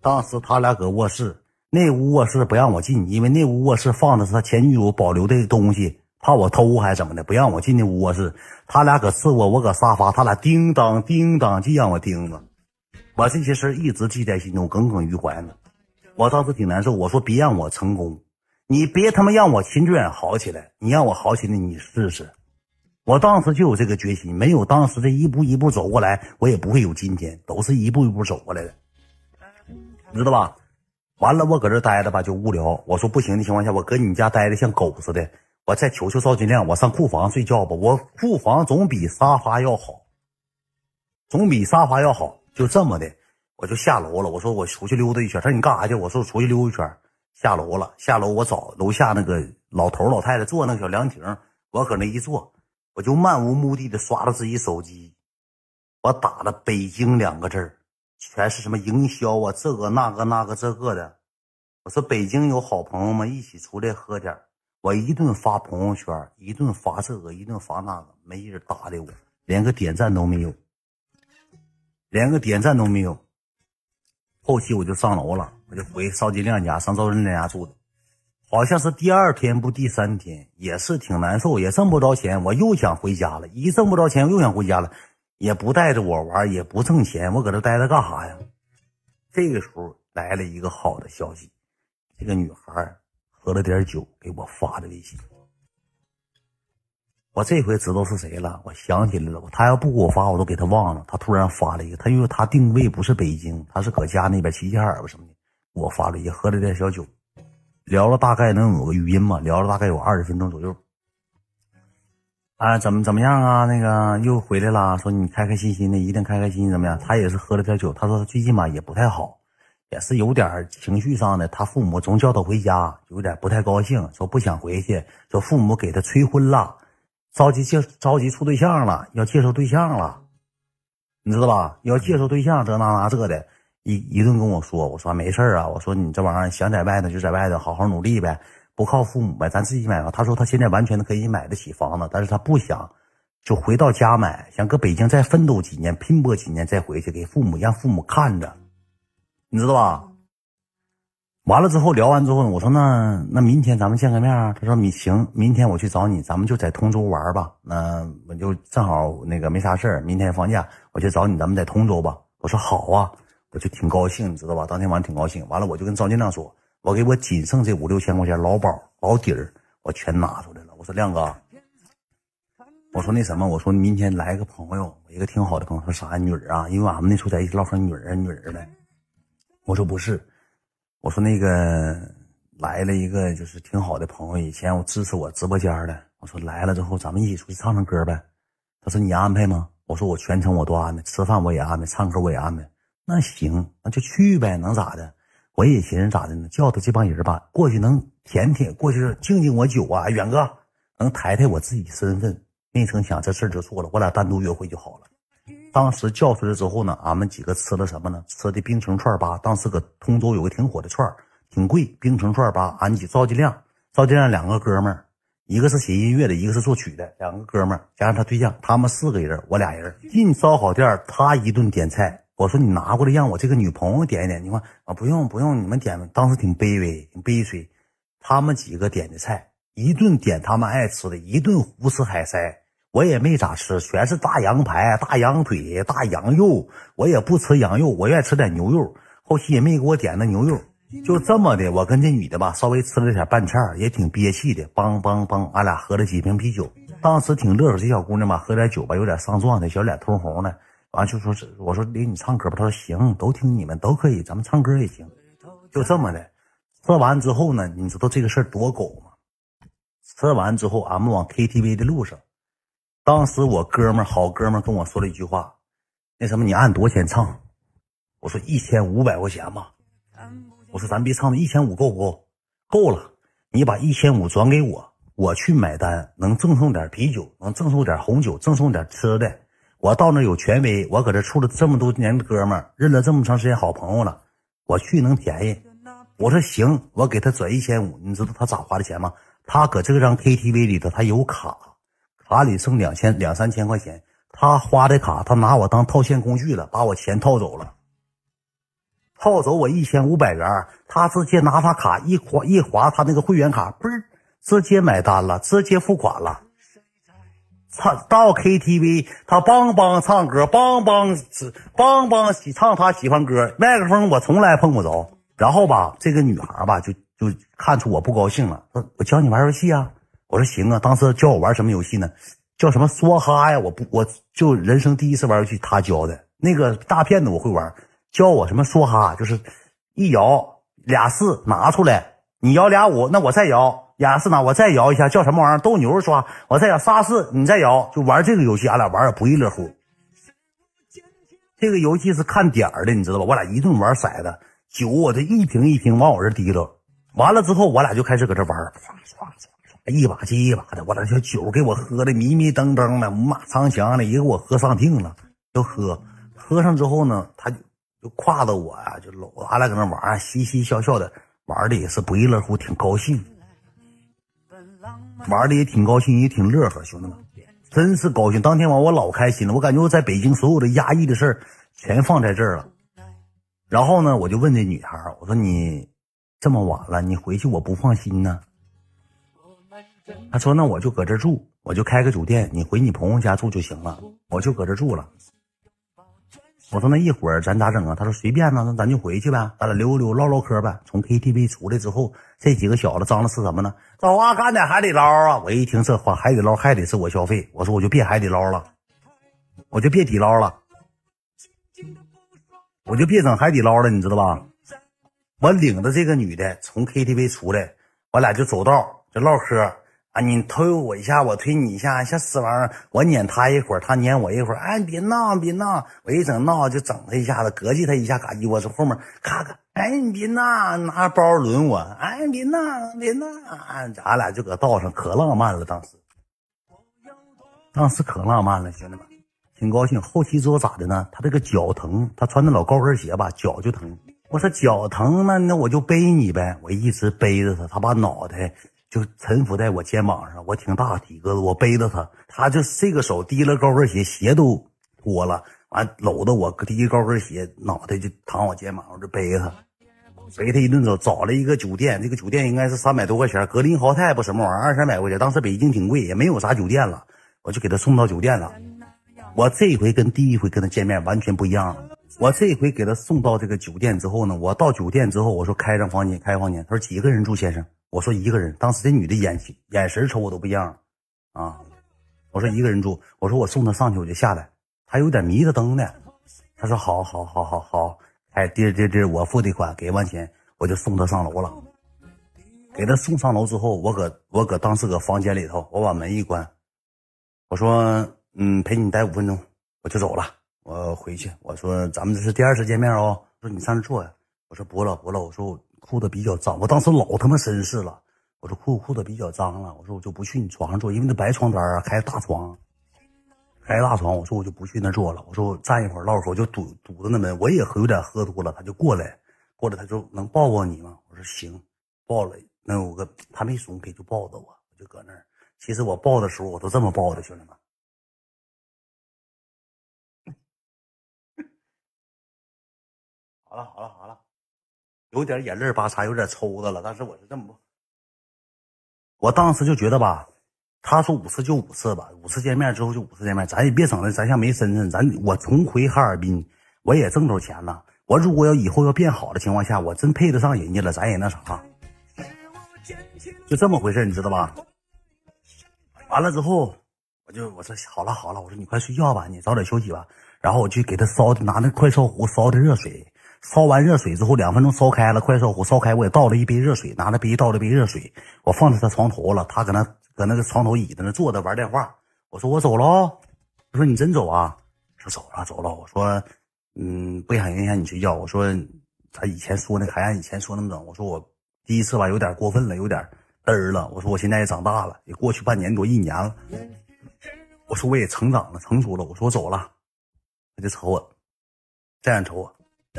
当时他俩搁卧室，那屋卧室不让我进，因为那屋卧室放的是他前女友保留的东西，怕我偷还是怎么的，不让我进那屋卧室。他俩搁次卧，我搁沙发，他俩叮当叮当就让我盯着。我这些事一直记在心中，耿耿于怀呢。我当时挺难受，我说别让我成功，你别他妈让我秦志远好起来，你让我好起来，你试试。我当时就有这个决心，没有当时这一步一步走过来，我也不会有今天，都是一步一步走过来的，你知道吧？完了，我搁这待着吧，就无聊。我说不行的情况下，我搁你家待着像狗似的，我再求求赵金亮，我上库房睡觉吧。我库房总比沙发要好，总比沙发要好。就这么的，我就下楼了。我说我出去溜达一圈。他说你干啥去？我说我出去溜一圈。下楼了，下楼我找楼下那个老头老太太坐那个小凉亭，我搁那一坐。我就漫无目的的刷着自己手机，我打了“北京”两个字儿，全是什么营销啊，这个那个那个这个的。我说北京有好朋友们，一起出来喝点我一顿发朋友圈，一顿发这个，一顿发那个，没人搭理我，连个点赞都没有，连个点赞都没有。后期我就上楼了，我就回邵金亮家，上赵金亮家住的。好像是第二天不第三天，也是挺难受，也挣不着钱，我又想回家了。一挣不着钱，又想回家了，也不带着我玩，也不挣钱，我搁这待着干啥呀？这个时候来了一个好的消息，这个女孩喝了点酒给我发的微信。我这回知道是谁了，我想起来了，他要不给我发，我都给他忘了。他突然发了一个，他因为他定位不是北京，他是搁家那边齐齐哈尔什么的，我发了一个，喝了点小酒。聊了大概能有个语音嘛？聊了大概有二十分钟左右。啊，怎么怎么样啊？那个又回来了，说你开开心心的，一定开开心心怎么样？他也是喝了点酒，他说他最近吧也不太好，也是有点情绪上的。他父母总叫他回家，有点不太高兴，说不想回去，说父母给他催婚了，着急介着急处对象了，要介绍对象了，你知道吧？要介绍对象，这那那这的。一一顿跟我说，我说没事啊，我说你这玩意儿想在外头就在外头好好努力呗，不靠父母呗，咱自己买房。他说他现在完全可以买得起房子，但是他不想就回到家买，想搁北京再奋斗几年，拼搏几年再回去给父母让父母看着，你知道吧？完了之后聊完之后，我说那那明天咱们见个面啊？他说你行，明天我去找你，咱们就在通州玩吧。那我就正好那个没啥事儿，明天放假我去找你，咱们在通州吧。我说好啊。我就挺高兴，你知道吧？当天晚上挺高兴。完了，我就跟赵金亮说：“我给我仅剩这五六千块钱老保老底儿，我全拿出来了。”我说：“亮哥，我说那什么，我说明天来个朋友，一个挺好的朋友，说啥女儿啊？因为俺们那时候在一起唠嗑，女儿女儿的。我说不是，我说那个来了一个就是挺好的朋友，以前我支持我直播间的。我说来了之后，咱们一起出去唱唱歌呗。他说你安排吗？我说我全程我都安排，吃饭我也安排，唱歌我也安排。”那行，那就去呗，能咋的？我也寻思咋的呢？叫他这帮人吧，过去能舔舔，过去敬敬我酒啊，远哥能抬抬我自己身份。没成想这事儿就做了，我俩单独约会就好了。当时叫出来之后呢，俺们几个吃了什么呢？吃的冰城串吧。当时搁通州有个挺火的串挺贵。冰城串吧，俺几赵金亮、赵金亮两个哥们儿，一个是写音乐的，一个是作曲的，两个哥们儿加上他对象，他们四个人，我俩人进烧烤店，他一顿点菜。我说你拿过来让我这个女朋友点一点，你看啊，不用不用，你们点。当时挺卑微，挺悲催。他们几个点的菜，一顿点他们爱吃的，一顿胡吃海塞。我也没咋吃，全是大羊排、大羊腿、大羊肉。我也不吃羊肉，我愿意吃点牛肉。后期也没给我点那牛肉，就这么的。我跟这女的吧，稍微吃了点拌菜，也挺憋气的。梆梆梆，俺俩喝了几瓶啤酒。当时挺乐呵，这小姑娘吧，喝点酒吧，有点上状态，小脸通红的。完就说是我说领你唱歌吧，他说行，都听你们都可以，咱们唱歌也行，就这么的。吃完之后呢，你知道这个事儿多狗吗？吃完之后，俺们往 KTV 的路上，当时我哥们好哥们跟我说了一句话，那什么你按多少钱唱？我说一千五百块钱吧。我说咱别唱了，一千五够不够？够了，你把一千五转给我，我去买单，能赠送点啤酒，能赠送点红酒，赠送点吃的。我到那有权威，我搁这处了这么多年的哥们儿，认了这么长时间好朋友了，我去能便宜。我说行，我给他转一千五，你知道他咋花的钱吗？他搁这张 KTV 里头，他有卡，卡里剩两千两三千块钱，他花的卡，他拿我当套现工具了，把我钱套走了，套走我一千五百元，他直接拿他卡一划一划他那个会员卡，嘣直接买单了，直接付款了。唱到 KTV，他梆梆唱歌，梆梆梆梆喜唱他喜欢歌，麦克风我从来碰不着。然后吧，这个女孩吧，就就看出我不高兴了，说：“我教你玩游戏啊。”我说：“行啊。”当时教我玩什么游戏呢？叫什么梭哈呀？我不，我就人生第一次玩游戏，他教的那个大骗子我会玩，教我什么梭哈，就是一摇俩四拿出来，你摇俩五，那我再摇俩四拿，我再摇一下，叫什么玩意儿？斗牛刷，我再摇仨四，你再摇，就玩这个游戏，俺俩玩的不亦乐乎。这个游戏是看点儿的，你知道吧？我俩一顿玩骰子。酒我这一瓶一瓶往我这提溜，完了之后我俩就开始搁这玩，唰唰唰，一把接一把的，我俩这酒给我喝的迷迷瞪瞪的，马长枪的，也给我喝上腚了，就喝，喝上之后呢，他就就挎着我呀，就搂，俺俩搁那玩，嘻嘻笑笑的，玩的也是不亦乐乎，挺高兴，玩的也挺高兴，也挺乐呵，兄弟们，真是高兴。当天晚我老开心了，我感觉我在北京所有的压抑的事全放在这儿了。然后呢，我就问这女孩我说你这么晚了，你回去我不放心呢。她说那我就搁这住，我就开个酒店，你回你朋友家住就行了，我就搁这住了。我说那一会儿咱咋整啊？她说随便呢，那咱就回去呗，咱俩溜溜唠唠嗑呗。从 KTV 出来之后，这几个小子张罗吃什么呢？老阿，干点海底捞啊！我一听这话，海底捞还得是我消费，我说我就别海底捞了，我就别底捞了。我就别整海底捞了，你知道吧？我领着这个女的从 KTV 出来，我俩就走道就唠嗑啊。你推我一下，我推你一下，像死玩意儿。我撵他一会儿，他撵我一会儿。哎，别闹，别闹！我一整闹就整他一下子，膈气他一下，嘎叽，我从后面咔咔。哎，你别闹，拿包抡我。哎，别闹，别闹！咱俩就搁道上可浪漫了，当时，当时可浪漫了，兄弟们。挺高兴，后期之后咋的呢？他这个脚疼，他穿的老高跟鞋吧，脚就疼。我说脚疼，那那我就背你呗。我一直背着他，他把脑袋就沉浮在我肩膀上。我挺大体格子，我背着他，他就这个手提了高跟鞋，鞋都脱了，完搂着我提高跟鞋，脑袋就躺我肩膀上，就背他，背他一顿走，找了一个酒店，这个酒店应该是三百多块钱，格林豪泰不什么玩意儿，二三百块钱。当时北京挺贵，也没有啥酒店了，我就给他送到酒店了。我这回跟第一回跟他见面完全不一样。我这回给他送到这个酒店之后呢，我到酒店之后，我说开上房间，开房间。他说几个人住，先生？我说一个人。当时这女的眼睛眼神瞅我都不一样啊。我说一个人住。我说我送她上去，我就下来。她有点迷着灯呢。她说好好好好好，哎，滴滴滴，我付的款，给完钱我就送她上楼了。给她送上楼之后，我搁我搁当时搁房间里头，我把门一关，我说。嗯，陪你待五分钟，我就走了。我回去，我说咱们这是第二次见面哦。说你上这坐呀。我说不了不了，我说我裤子比较脏。我当时老他妈绅士了。我说裤裤子比较脏了。我说我就不去你床上坐，因为那白床单啊，开大床，开大床。我说我就不去那坐了。我说我站一会儿唠会儿，我就堵堵着那门。我也喝有点喝多了，他就过来，过来他就能抱抱你吗？我说行，抱了。那有个他没怂，给就抱着我，我就搁那儿。其实我抱的时候我都这么抱的，兄弟们。好了好了好了，有点眼泪巴嚓，有点抽的了。但是我是这么，我当时就觉得吧，他说五次就五次吧，五次见面之后就五次见面，咱也别整的，咱像没身份。咱我重回哈尔滨，我也挣着钱了。我如果要以后要变好的情况下，我真配得上人家了，咱也那啥，就这么回事你知道吧？完了之后，我就我说好了好了，我说你快睡觉吧，你早点休息吧。然后我去给他烧，拿那快烧壶烧的热水。烧完热水之后，两分钟烧开了，快烧壶烧开，我也倒了一杯热水，拿着杯倒了杯热水，我放在他床头了。他搁那搁那个床头椅子那坐着玩电话。我说我走喽。他说你真走啊？说走了走了。我说嗯，不想影响你睡觉。我说他以前说那还按以前说那么整。我说我第一次吧，有点过分了，有点嘚儿了。我说我现在也长大了，也过去半年多一年了。我说我也成长了，成熟了。我说我走了，他就瞅我，这样瞅我，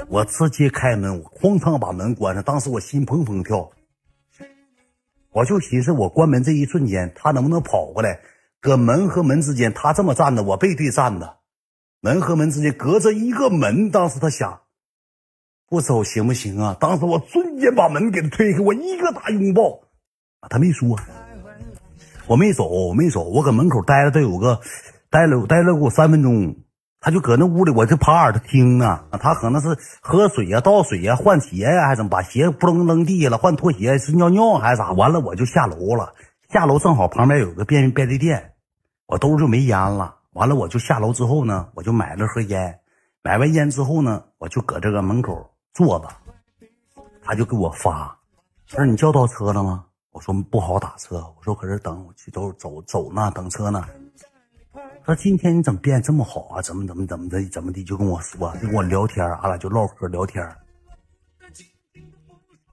我直接开门，我哐当把门关上。当时我心砰砰跳，我就寻思，我关门这一瞬间，他能不能跑过来？搁门和门之间，他这么站着，我背对站着，门和门之间隔着一个门。当时他想，不走行不行啊？当时我瞬间把门给他推开，我一个大拥抱。他没说，我没走，我没走，我搁门口待了得有个，待了待了给我三分钟，他就搁那屋里，我就趴耳朵听呢。他可能是喝水呀、倒水呀、换鞋呀，还是怎么把鞋扑棱扔地下了，换拖鞋是尿尿还是咋？完了我就下楼了，下楼正好旁边有个便便利店，我兜就没烟了。完了我就下楼之后呢，我就买了盒烟，买完烟之后呢，我就搁这个门口坐着，他就给我发，他说你叫到车了吗？我说不好打车，我说搁这等，我去走走走呢，等车呢。他说今天你怎么变这么好啊？怎么怎么怎么的怎么的？就跟我说，就跟我聊天，俺俩就唠嗑聊天，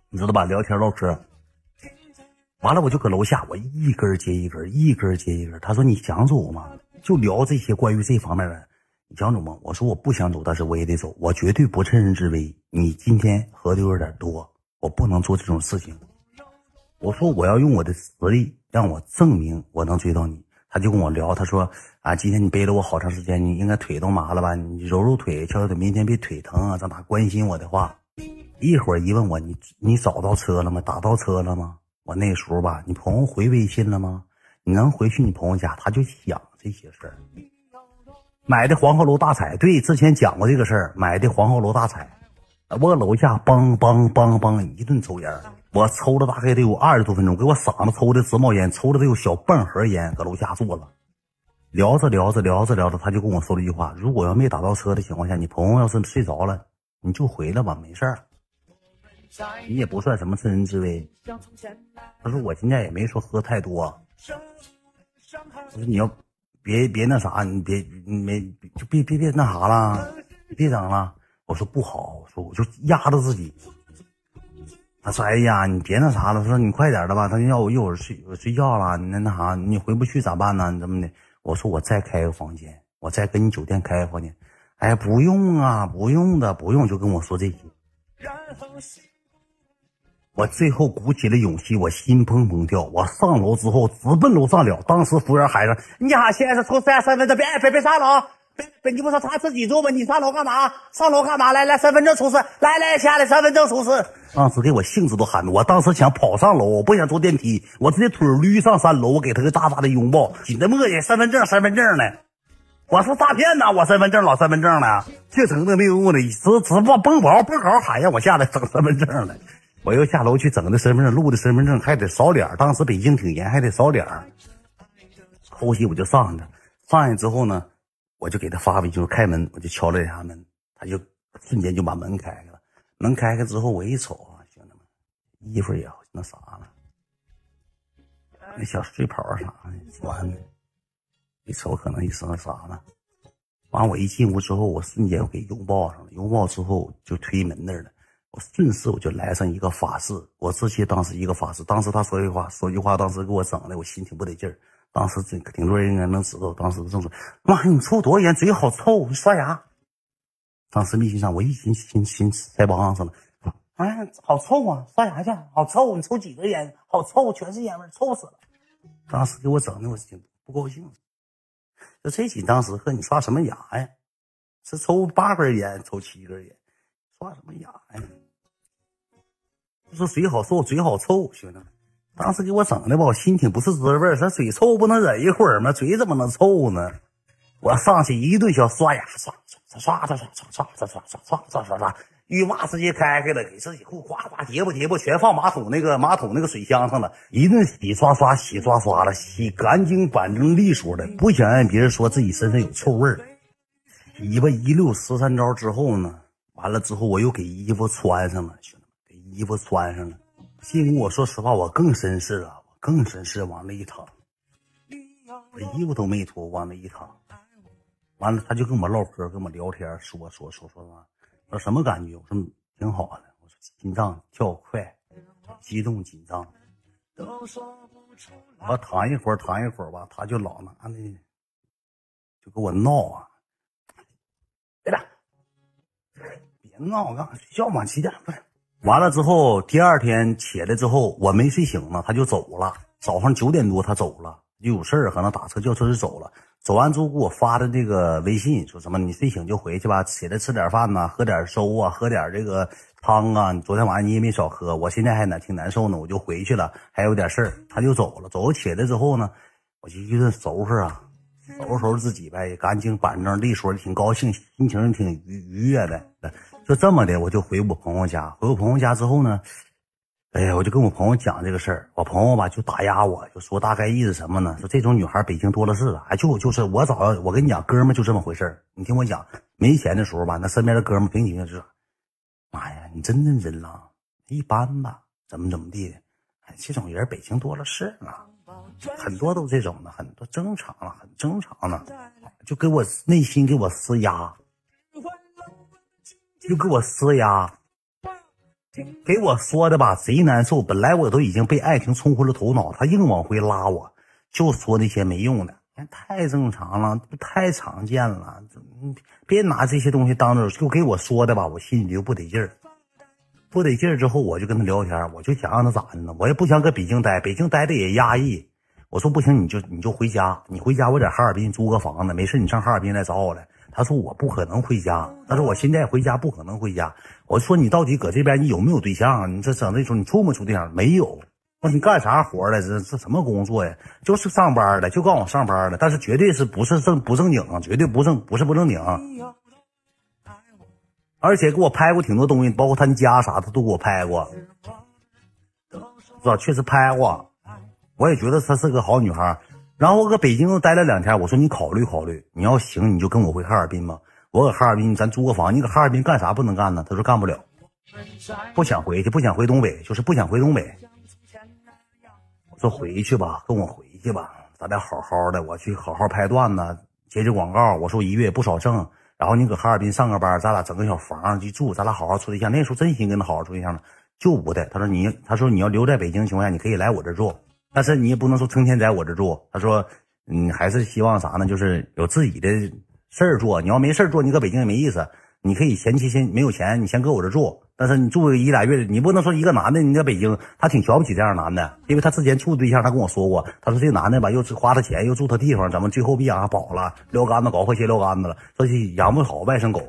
你知道吧？聊天唠嗑。完了我就搁楼下，我一根接一根，一根接一根。他说你想走吗？就聊这些关于这方面的，你想走吗？我说我不想走，但是我也得走，我绝对不趁人之危。你今天喝的有点多，我不能做这种事情。我说我要用我的实力让我证明我能追到你。他就跟我聊，他说啊，今天你背了我好长时间，你应该腿都麻了吧？你揉揉腿，敲敲腿，明天别腿疼啊。咱哪关心我的话？一会儿一问我，你你找到车了吗？打到车了吗？我那时候吧，你朋友回微信了吗？你能回去你朋友家？他就想这些事儿。买的黄鹤楼大彩，对，之前讲过这个事儿。买的黄鹤楼大彩，我楼下梆梆梆梆一顿抽烟。我抽了大概得有二十多分钟，给我嗓子抽的直冒烟，抽了得有小半盒烟，搁楼下坐了，聊着聊着聊着聊着，他就跟我说了一句话：如果要没打到车的情况下，你朋友要是睡着了，你就回来吧，没事儿，你也不算什么趁人之危。他说我今天也没说喝太多，我说你要别别那啥，你别没就别别别那啥了，别整了。我说不好，我说我就压着自己。他说：“哎呀，你别那啥了。他说你快点的吧。他要我一会儿睡睡觉了，你那那啥，你回不去咋办呢？你怎么的？我说我再开个房间，我再跟你酒店开个房间。哎，不用啊，不用的，不用，就跟我说这些。我最后鼓起了勇气，我心砰砰跳。我上楼之后直奔楼上了。当时服务员喊着：‘你好，先生，出示身份证，别别别上了啊楼。’”本你不说他自己做吗？你上楼干嘛？上楼干嘛？来来，身份证出示！来来，下来，身份证出示！当时给我兴致都喊的，我当时想跑上楼，我不想坐电梯，我直接腿驴上三楼，我给他个大大的拥抱，紧着磨叽，身份证，身份证呢？我说诈骗呢？我身份证老身份证呢？这整的没有用的，直直往蹦跑蹦跑喊让我下来整身份证了。我又下楼去整的身份证，录的身份证还得扫脸，当时北京挺严，还得扫脸。后期我就上去了，上去之后呢？我就给他发微信，开门，我就敲了两下门，他就瞬间就把门开开了。门开开之后，我一瞅啊，兄弟们，衣服也那啥了，那小睡袍啥的穿的，一瞅可能也是那啥了。完，我一进屋之后，我瞬间我给拥抱上了，拥抱之后就推门那儿了。我顺势我就来上一个法式，我直接当时一个法式，当时他说句话，说句话，当时给我整的，我心挺不得劲儿。当时挺挺多人应该能知道，当时正说：“妈，你抽多少烟？嘴好臭！你刷牙。”当时微信上我一心心心腮帮上了，哎，好臭啊！刷牙去，好臭！你抽几根烟？好臭，全是烟味，臭死了！当时给我整的我挺不高兴，就这紧当时和你刷什么牙呀？是抽八根烟，抽七根烟，刷什么牙呀？说嘴好臭，嘴好臭，兄弟们。当时给我整的吧，我心挺不是滋味儿。说嘴臭不能忍一会儿吗？嘴怎么能臭呢？我上去一顿小刷牙，刷刷刷刷刷刷刷刷刷刷刷刷刷刷刷，浴霸直接开开了，给自己裤夸夸叠吧叠吧，全放马桶那个马桶那个水箱上了，一顿洗刷刷洗刷刷的，洗干净板正利索的，不想让别人说自己身上有臭味儿。尾巴一溜十三招之后呢，完了之后我又给衣服穿上了，兄弟们，给衣服穿上了。进屋，我说实话，我更绅士了，我更绅士，往那一躺，我衣服都没脱，往那一躺，完了他就跟我唠嗑，跟我聊天，说说说说说，说什么感觉？我说挺好的，我说心脏跳快，激动紧张，我躺一会儿，躺一会儿吧，他就老拿那就给我闹啊！别打，别闹，我刚睡觉嘛，几点？不是，完了之后，第二天起来之后，我没睡醒呢，他就走了。早上九点多他走了，就有事儿，可能打车叫车就走了。走完之后给我发的这个微信，说什么你睡醒就回去吧，起来吃点饭呐，喝点粥啊，喝点这个汤啊。昨天晚上你也没少喝，我现在还难挺难受呢，我就回去了，还有点事儿，他就走了。走起来之后呢，我就一顿收拾啊，收拾收拾自己呗，干净板正利索的，挺高兴，心情挺愉愉悦的。就这么的，我就回我朋友家。回我朋友家之后呢。哎呀，我就跟我朋友讲这个事儿，我朋友吧就打压我，就说大概意思什么呢？说这种女孩北京多了是了，哎，就就是我早我跟你讲，哥们就这么回事儿。你听我讲，没钱的时候吧，那身边的哥们平均就是，妈呀，你真认真了，一般吧，怎么怎么地的，哎，这种人北京多了是了，很多都这种的，很多正常了，很正常了，就给我内心给我施压，就给我施压。给我说的吧，贼难受。本来我都已经被爱情冲昏了头脑，他硬往回拉我，就说那些没用的，太正常了，太常见了。别拿这些东西当着，就给我说的吧，我心里就不得劲儿，不得劲儿。之后我就跟他聊天，我就想让他咋的呢？我也不想搁北京待，北京待的也压抑。我说不行，你就你就回家，你回家，我在哈尔滨租个房子，没事你上哈尔滨来找我来。他说我不可能回家，他说我现在回家不可能回家。我说你到底搁这边你有没有对象？你这整这种你处没处对象？没有。我说你干啥活的？这这什么工作呀？就是上班的，就告诉我上班的，但是绝对是不是正不正经，绝对不正不是不正经。而且给我拍过挺多东西，包括他家啥的都给我拍过，是吧？确实拍过，我也觉得她是个好女孩。然后我搁北京待了两天，我说你考虑考虑，你要行你就跟我回哈尔滨吧。我搁哈尔滨咱租个房，你搁哈尔滨干啥不能干呢？他说干不了，不想回去，不想回东北，就是不想回东北。我说回去吧，跟我回去吧，咱俩好好的，我去好好拍段子，接接广告。我说一月不少挣，然后你搁哈尔滨上个班，咱俩整个小房去住，咱俩好好处对象。那时候真心跟他好好处对象呢，就不的。他说你，他说你要留在北京情况下，你可以来我这住。但是你也不能说成天在我这住。他说，你，还是希望啥呢？就是有自己的事儿做。你要没事儿做，你搁北京也没意思。你可以前期先没有钱，你先搁我这住。但是你住一俩月，你不能说一个男的你在北京，他挺瞧不起这样男的，因为他之前处对象，他跟我说过，他说这男的吧，又花他钱，又住他地方，怎么最后别养跑了，撂杆子搞坏鞋撂杆子了，说养不好外甥狗。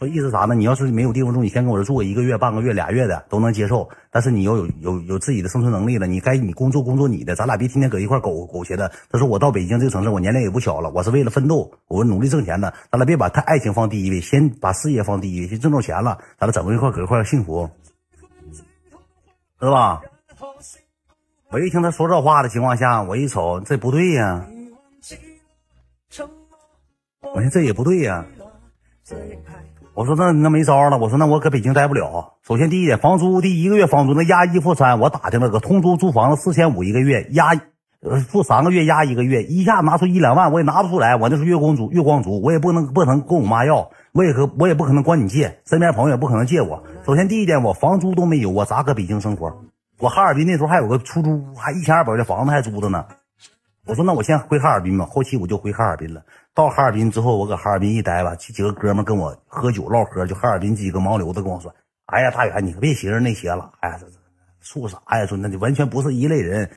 说意思啥呢？你要是没有地方住，你先跟我这住一个月、半个月、俩月的都能接受。但是你要有有有自己的生存能力了，你该你工作工作你的，咱俩别天天搁一块苟苟且的。他说我到北京这个城市，我年龄也不小了，我是为了奋斗，我努力挣钱的。咱俩别把他爱情放第一位，先把事业放第一位，先挣着钱了，咱俩整个一块搁一块幸福，知道吧？我一听他说这话的情况下，我一瞅这不对呀，我说这也不对呀。我说那那没招了。我说那我搁北京待不了。首先第一点，房租第一个月房租那押一付三，我打听了，搁通州租房子四千五一个月，押呃付三个月押一个月，一下拿出一两万我也拿不出来。我那是月光族，月光族，我也不能不能跟我妈要，我也可我也不可能管你借，身边朋友也不可能借我。首先第一点，我房租都没有，我咋搁北京生活？我哈尔滨那时候还有个出租屋，还一千二百的房子还租着呢。我说那我先回哈尔滨吧，后期我就回哈尔滨了。到哈尔滨之后，我搁哈尔滨一待吧，几几个哥们跟我喝酒唠嗑，就哈尔滨几个盲流子跟我说：“哎呀，大远，你可别寻思那些了，哎呀，这这说啥呀？说那就完全不是一类人。”